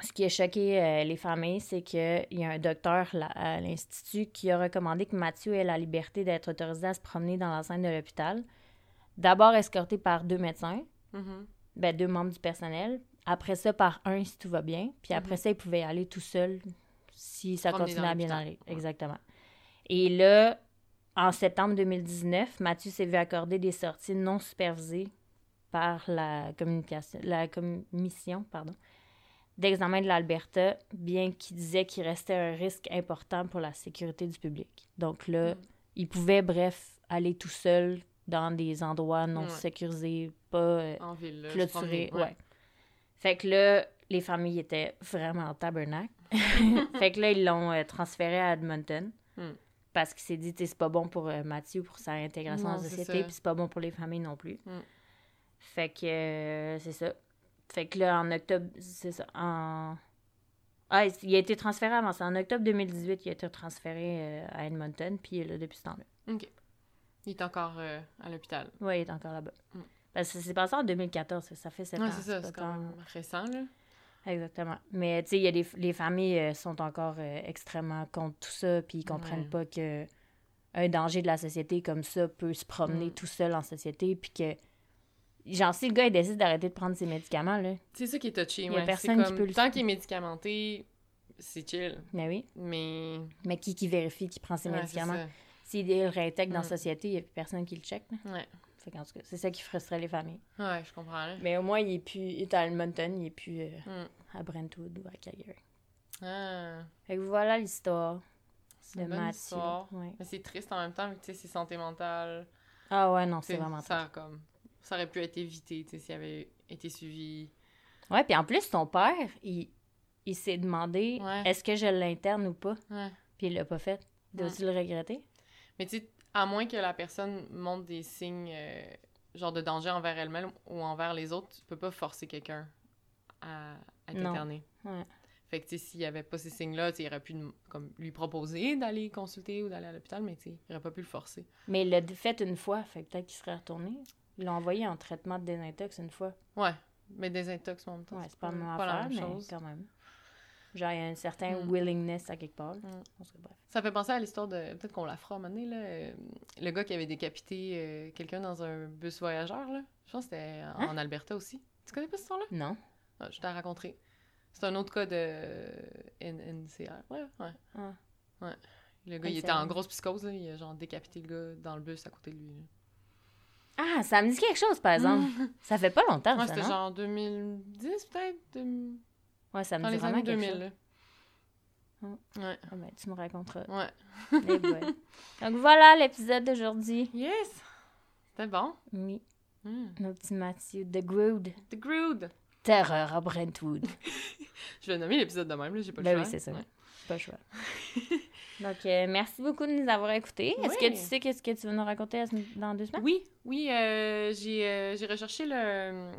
[SPEAKER 2] ce qui a choqué euh, les familles, c'est qu'il y a un docteur là, à l'Institut qui a recommandé que Mathieu ait la liberté d'être autorisé à se promener dans l'enceinte de l'hôpital. D'abord escorté par deux médecins,
[SPEAKER 1] Mhm.
[SPEAKER 2] ben, deux membres du personnel. Après ça, par un si tout va bien. Puis après
[SPEAKER 1] Mhm.
[SPEAKER 2] ça, il pouvait aller tout seul si ça
[SPEAKER 1] Promener
[SPEAKER 2] continuait à bien aller.
[SPEAKER 1] Ouais.
[SPEAKER 2] Exactement. Et là, en septembre 2019, Mathieu s'est vu accorder des sorties non supervisées par la, communication, la commission pardon, d'examen de l'Alberta, bien qu'il disait qu'il restait un risque important pour la sécurité du public. Donc là,
[SPEAKER 1] Mm.
[SPEAKER 2] il pouvait, bref, aller tout seul dans des endroits non
[SPEAKER 1] Ouais.
[SPEAKER 2] sécurisés, pas euh,
[SPEAKER 1] En ville,
[SPEAKER 2] clôturés. Ouais. Fait que là, les familles étaient vraiment en tabernacle. fait que là, ils l'ont euh, transféré à Edmonton.
[SPEAKER 1] Mm.
[SPEAKER 2] Parce qu'il s'est dit, c'est pas bon pour euh, Mathieu, pour sa intégration
[SPEAKER 1] Non,
[SPEAKER 2] dans la
[SPEAKER 1] c'est
[SPEAKER 2] société, puis c'est pas bon pour les familles non plus.
[SPEAKER 1] Mm.
[SPEAKER 2] Fait que euh, c'est ça. Fait que là, en octobre, c'est ça, en... Ah, il- a été transféré avant ça. En octobre 2018, il a été transféré à Edmonton, puis il est là depuis ce temps-là.
[SPEAKER 1] OK. Il est encore euh, à l'hôpital.
[SPEAKER 2] Oui, il est encore là-bas.
[SPEAKER 1] Mm.
[SPEAKER 2] Parce que c'est passé en 2014, ça- fait 7
[SPEAKER 1] Ouais,
[SPEAKER 2] ans.
[SPEAKER 1] c'est ça. C'est quand même récent, là.
[SPEAKER 2] Exactement. Mais tu sais, il y a des les familles euh, sont encore euh, extrêmement contre tout ça, puis ils comprennent
[SPEAKER 1] Ouais.
[SPEAKER 2] pas que un danger de la société comme ça peut se promener
[SPEAKER 1] Mm.
[SPEAKER 2] tout seul en société, puis que genre si le gars il décide d'arrêter de prendre ses médicaments là,
[SPEAKER 1] C'est ça qui est touché,
[SPEAKER 2] Y a
[SPEAKER 1] ouais.
[SPEAKER 2] personne qui peut le-
[SPEAKER 1] Tant qu'il est médicamenté, c'est chill.
[SPEAKER 2] mais oui.
[SPEAKER 1] Mais...
[SPEAKER 2] Mais qui qui vérifie qu'il prend ses médicaments. S'il le réintègre dans la
[SPEAKER 1] Mm.
[SPEAKER 2] société, il y a plus personne qui le check. Là.
[SPEAKER 1] Ouais.
[SPEAKER 2] Fait qu'en tout cas, c'est ça qui frustrait les familles.
[SPEAKER 1] Ouais, je comprends, là.
[SPEAKER 2] Mais au moins il est plus il est à Edmonton, il est plus euh,
[SPEAKER 1] Mm.
[SPEAKER 2] à Brentwood ou à Calgary.
[SPEAKER 1] Ah,
[SPEAKER 2] Fait que voilà l'histoire
[SPEAKER 1] c'est
[SPEAKER 2] de Mathieu. Ouais.
[SPEAKER 1] Mais c'est triste en même temps, vu que, tu sais, c'est santé mentale.
[SPEAKER 2] Ah ouais, non, c'est vraiment
[SPEAKER 1] ça, comme, ça aurait pu être évité, tu sais, s'il avait été suivi.
[SPEAKER 2] Ouais, puis en plus, ton père, il, il s'est demandé
[SPEAKER 1] Ouais.
[SPEAKER 2] est-ce que je l'interne ou pas,
[SPEAKER 1] Ouais.
[SPEAKER 2] puis il l'a pas fait. Dois-tu le regretter?
[SPEAKER 1] Mais tu sais, à moins que la personne montre des signes, euh, genre de danger envers elle-même ou envers les autres, tu peux pas forcer quelqu'un à, à
[SPEAKER 2] Non.
[SPEAKER 1] t'interner.
[SPEAKER 2] Ouais.
[SPEAKER 1] Fait que, tu sais, s'il y avait pas ces signes-là, il aurait pu comme, lui proposer d'aller consulter ou d'aller à l'hôpital, mais tu sais, il aurait pas pu le forcer.
[SPEAKER 2] Mais il l'a fait une fois, fait que peut-être qu'il serait retourné. Il l'a envoyé en traitement de désintox une fois.
[SPEAKER 1] Ouais, mais des intox en même temps.
[SPEAKER 2] Ouais, c'est pas la même
[SPEAKER 1] la même
[SPEAKER 2] mais
[SPEAKER 1] chose.
[SPEAKER 2] quand même. Genre, il y a un certain
[SPEAKER 1] Mm.
[SPEAKER 2] willingness à quelque part.
[SPEAKER 1] Mm.
[SPEAKER 2] Bref.
[SPEAKER 1] Ça fait penser à l'histoire de. Peut-être qu'on la fera à un moment donné, là. euh, le gars qui avait décapité euh, quelqu'un dans un bus voyageur, là. Je pense que c'était en,
[SPEAKER 2] Hein?
[SPEAKER 1] en Alberta aussi. Tu connais pas cette histoire-là?
[SPEAKER 2] Non.
[SPEAKER 1] Ah, je t'ai raconté. C'est un autre cas de NCR. Ouais, ouais.
[SPEAKER 2] Ah.
[SPEAKER 1] Ouais. Le gars, il était en grosse psychose, là. Il a genre décapité le gça dans le bus à côté de lui. là.
[SPEAKER 2] Ah, ça me dit quelque chose, par exemple. ça fait pas longtemps,
[SPEAKER 1] Ouais,
[SPEAKER 2] ça,
[SPEAKER 1] c'était genre 2010, peut-être?
[SPEAKER 2] Ouais, ça me
[SPEAKER 1] Dans
[SPEAKER 2] dit
[SPEAKER 1] les
[SPEAKER 2] vraiment
[SPEAKER 1] années
[SPEAKER 2] quelque
[SPEAKER 1] 2000,
[SPEAKER 2] chose.
[SPEAKER 1] là.
[SPEAKER 2] Mm.
[SPEAKER 1] Ouais.
[SPEAKER 2] Ah ben, tu me raconteras.
[SPEAKER 1] Ouais.
[SPEAKER 2] Donc voilà l'épisode d'aujourd'hui.
[SPEAKER 1] Yes! C'était bon.
[SPEAKER 2] Oui,
[SPEAKER 1] Mm.
[SPEAKER 2] nos petits Mathieu. The Grood.
[SPEAKER 1] The Grood!
[SPEAKER 2] Terreur à Brentwood.
[SPEAKER 1] Je vais nommer l'épisode de même, là. J'ai pas le
[SPEAKER 2] Ben
[SPEAKER 1] choix.
[SPEAKER 2] oui, c'est ça.
[SPEAKER 1] Ouais.
[SPEAKER 2] Pas le choix. Donc, euh, merci beaucoup de nous avoir écoutés. Est-ce que tu sais qu'est-ce que tu veux nous raconter dans deux semaines?
[SPEAKER 1] Oui, oui, euh, j'ai euh, j'ai recherché le...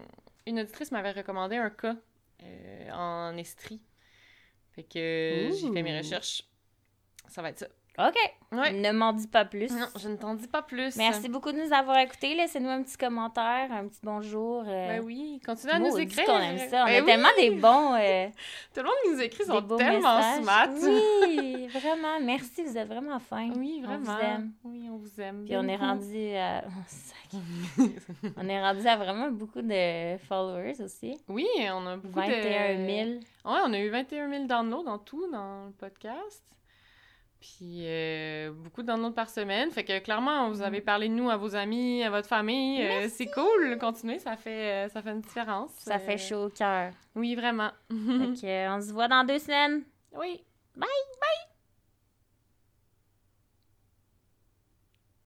[SPEAKER 1] Une auditrice m'avait recommandé un cas en Estrie. Fait que euh, j'ai fait mes recherches. Ça va être ça.
[SPEAKER 2] OK.
[SPEAKER 1] Ouais.
[SPEAKER 2] Ne m'en dis pas plus.
[SPEAKER 1] Non, je ne t'en dis pas plus.
[SPEAKER 2] Merci beaucoup de nous avoir écoutés. Laissez-nous un petit commentaire, un petit bonjour. euh,
[SPEAKER 1] Ben oui, continuez à nous écrire.
[SPEAKER 2] qu'on aime ça. On
[SPEAKER 1] Ben
[SPEAKER 2] a
[SPEAKER 1] oui,
[SPEAKER 2] tellement des bons, euh,
[SPEAKER 1] Tout le monde qui nous écrit sont tellement
[SPEAKER 2] messages.
[SPEAKER 1] smart.
[SPEAKER 2] Oui, vraiment. Merci, vous êtes vraiment fins.
[SPEAKER 1] Oui,
[SPEAKER 2] On
[SPEAKER 1] vraiment.
[SPEAKER 2] vous aime.
[SPEAKER 1] Oui, on vous aime.
[SPEAKER 2] Puis on est rendu à... oh, on est rendu à vraiment beaucoup de followers aussi.
[SPEAKER 1] Oui, on a beaucoup
[SPEAKER 2] 21
[SPEAKER 1] de...
[SPEAKER 2] 000.
[SPEAKER 1] Ouais, on a eu 21 000 downloads en tout dans le podcast. Puis euh, beaucoup de downloads par semaine. Fait que clairement, vous avez parlé de nous à vos amis, à votre famille. Euh, c'est cool. Continuez, ça fait, euh, ça fait une différence.
[SPEAKER 2] Ça
[SPEAKER 1] Euh,
[SPEAKER 2] fait chaud au cœur.
[SPEAKER 1] Oui, vraiment.
[SPEAKER 2] Fait que, on se voit dans deux semaines.
[SPEAKER 1] oui.
[SPEAKER 2] Bye!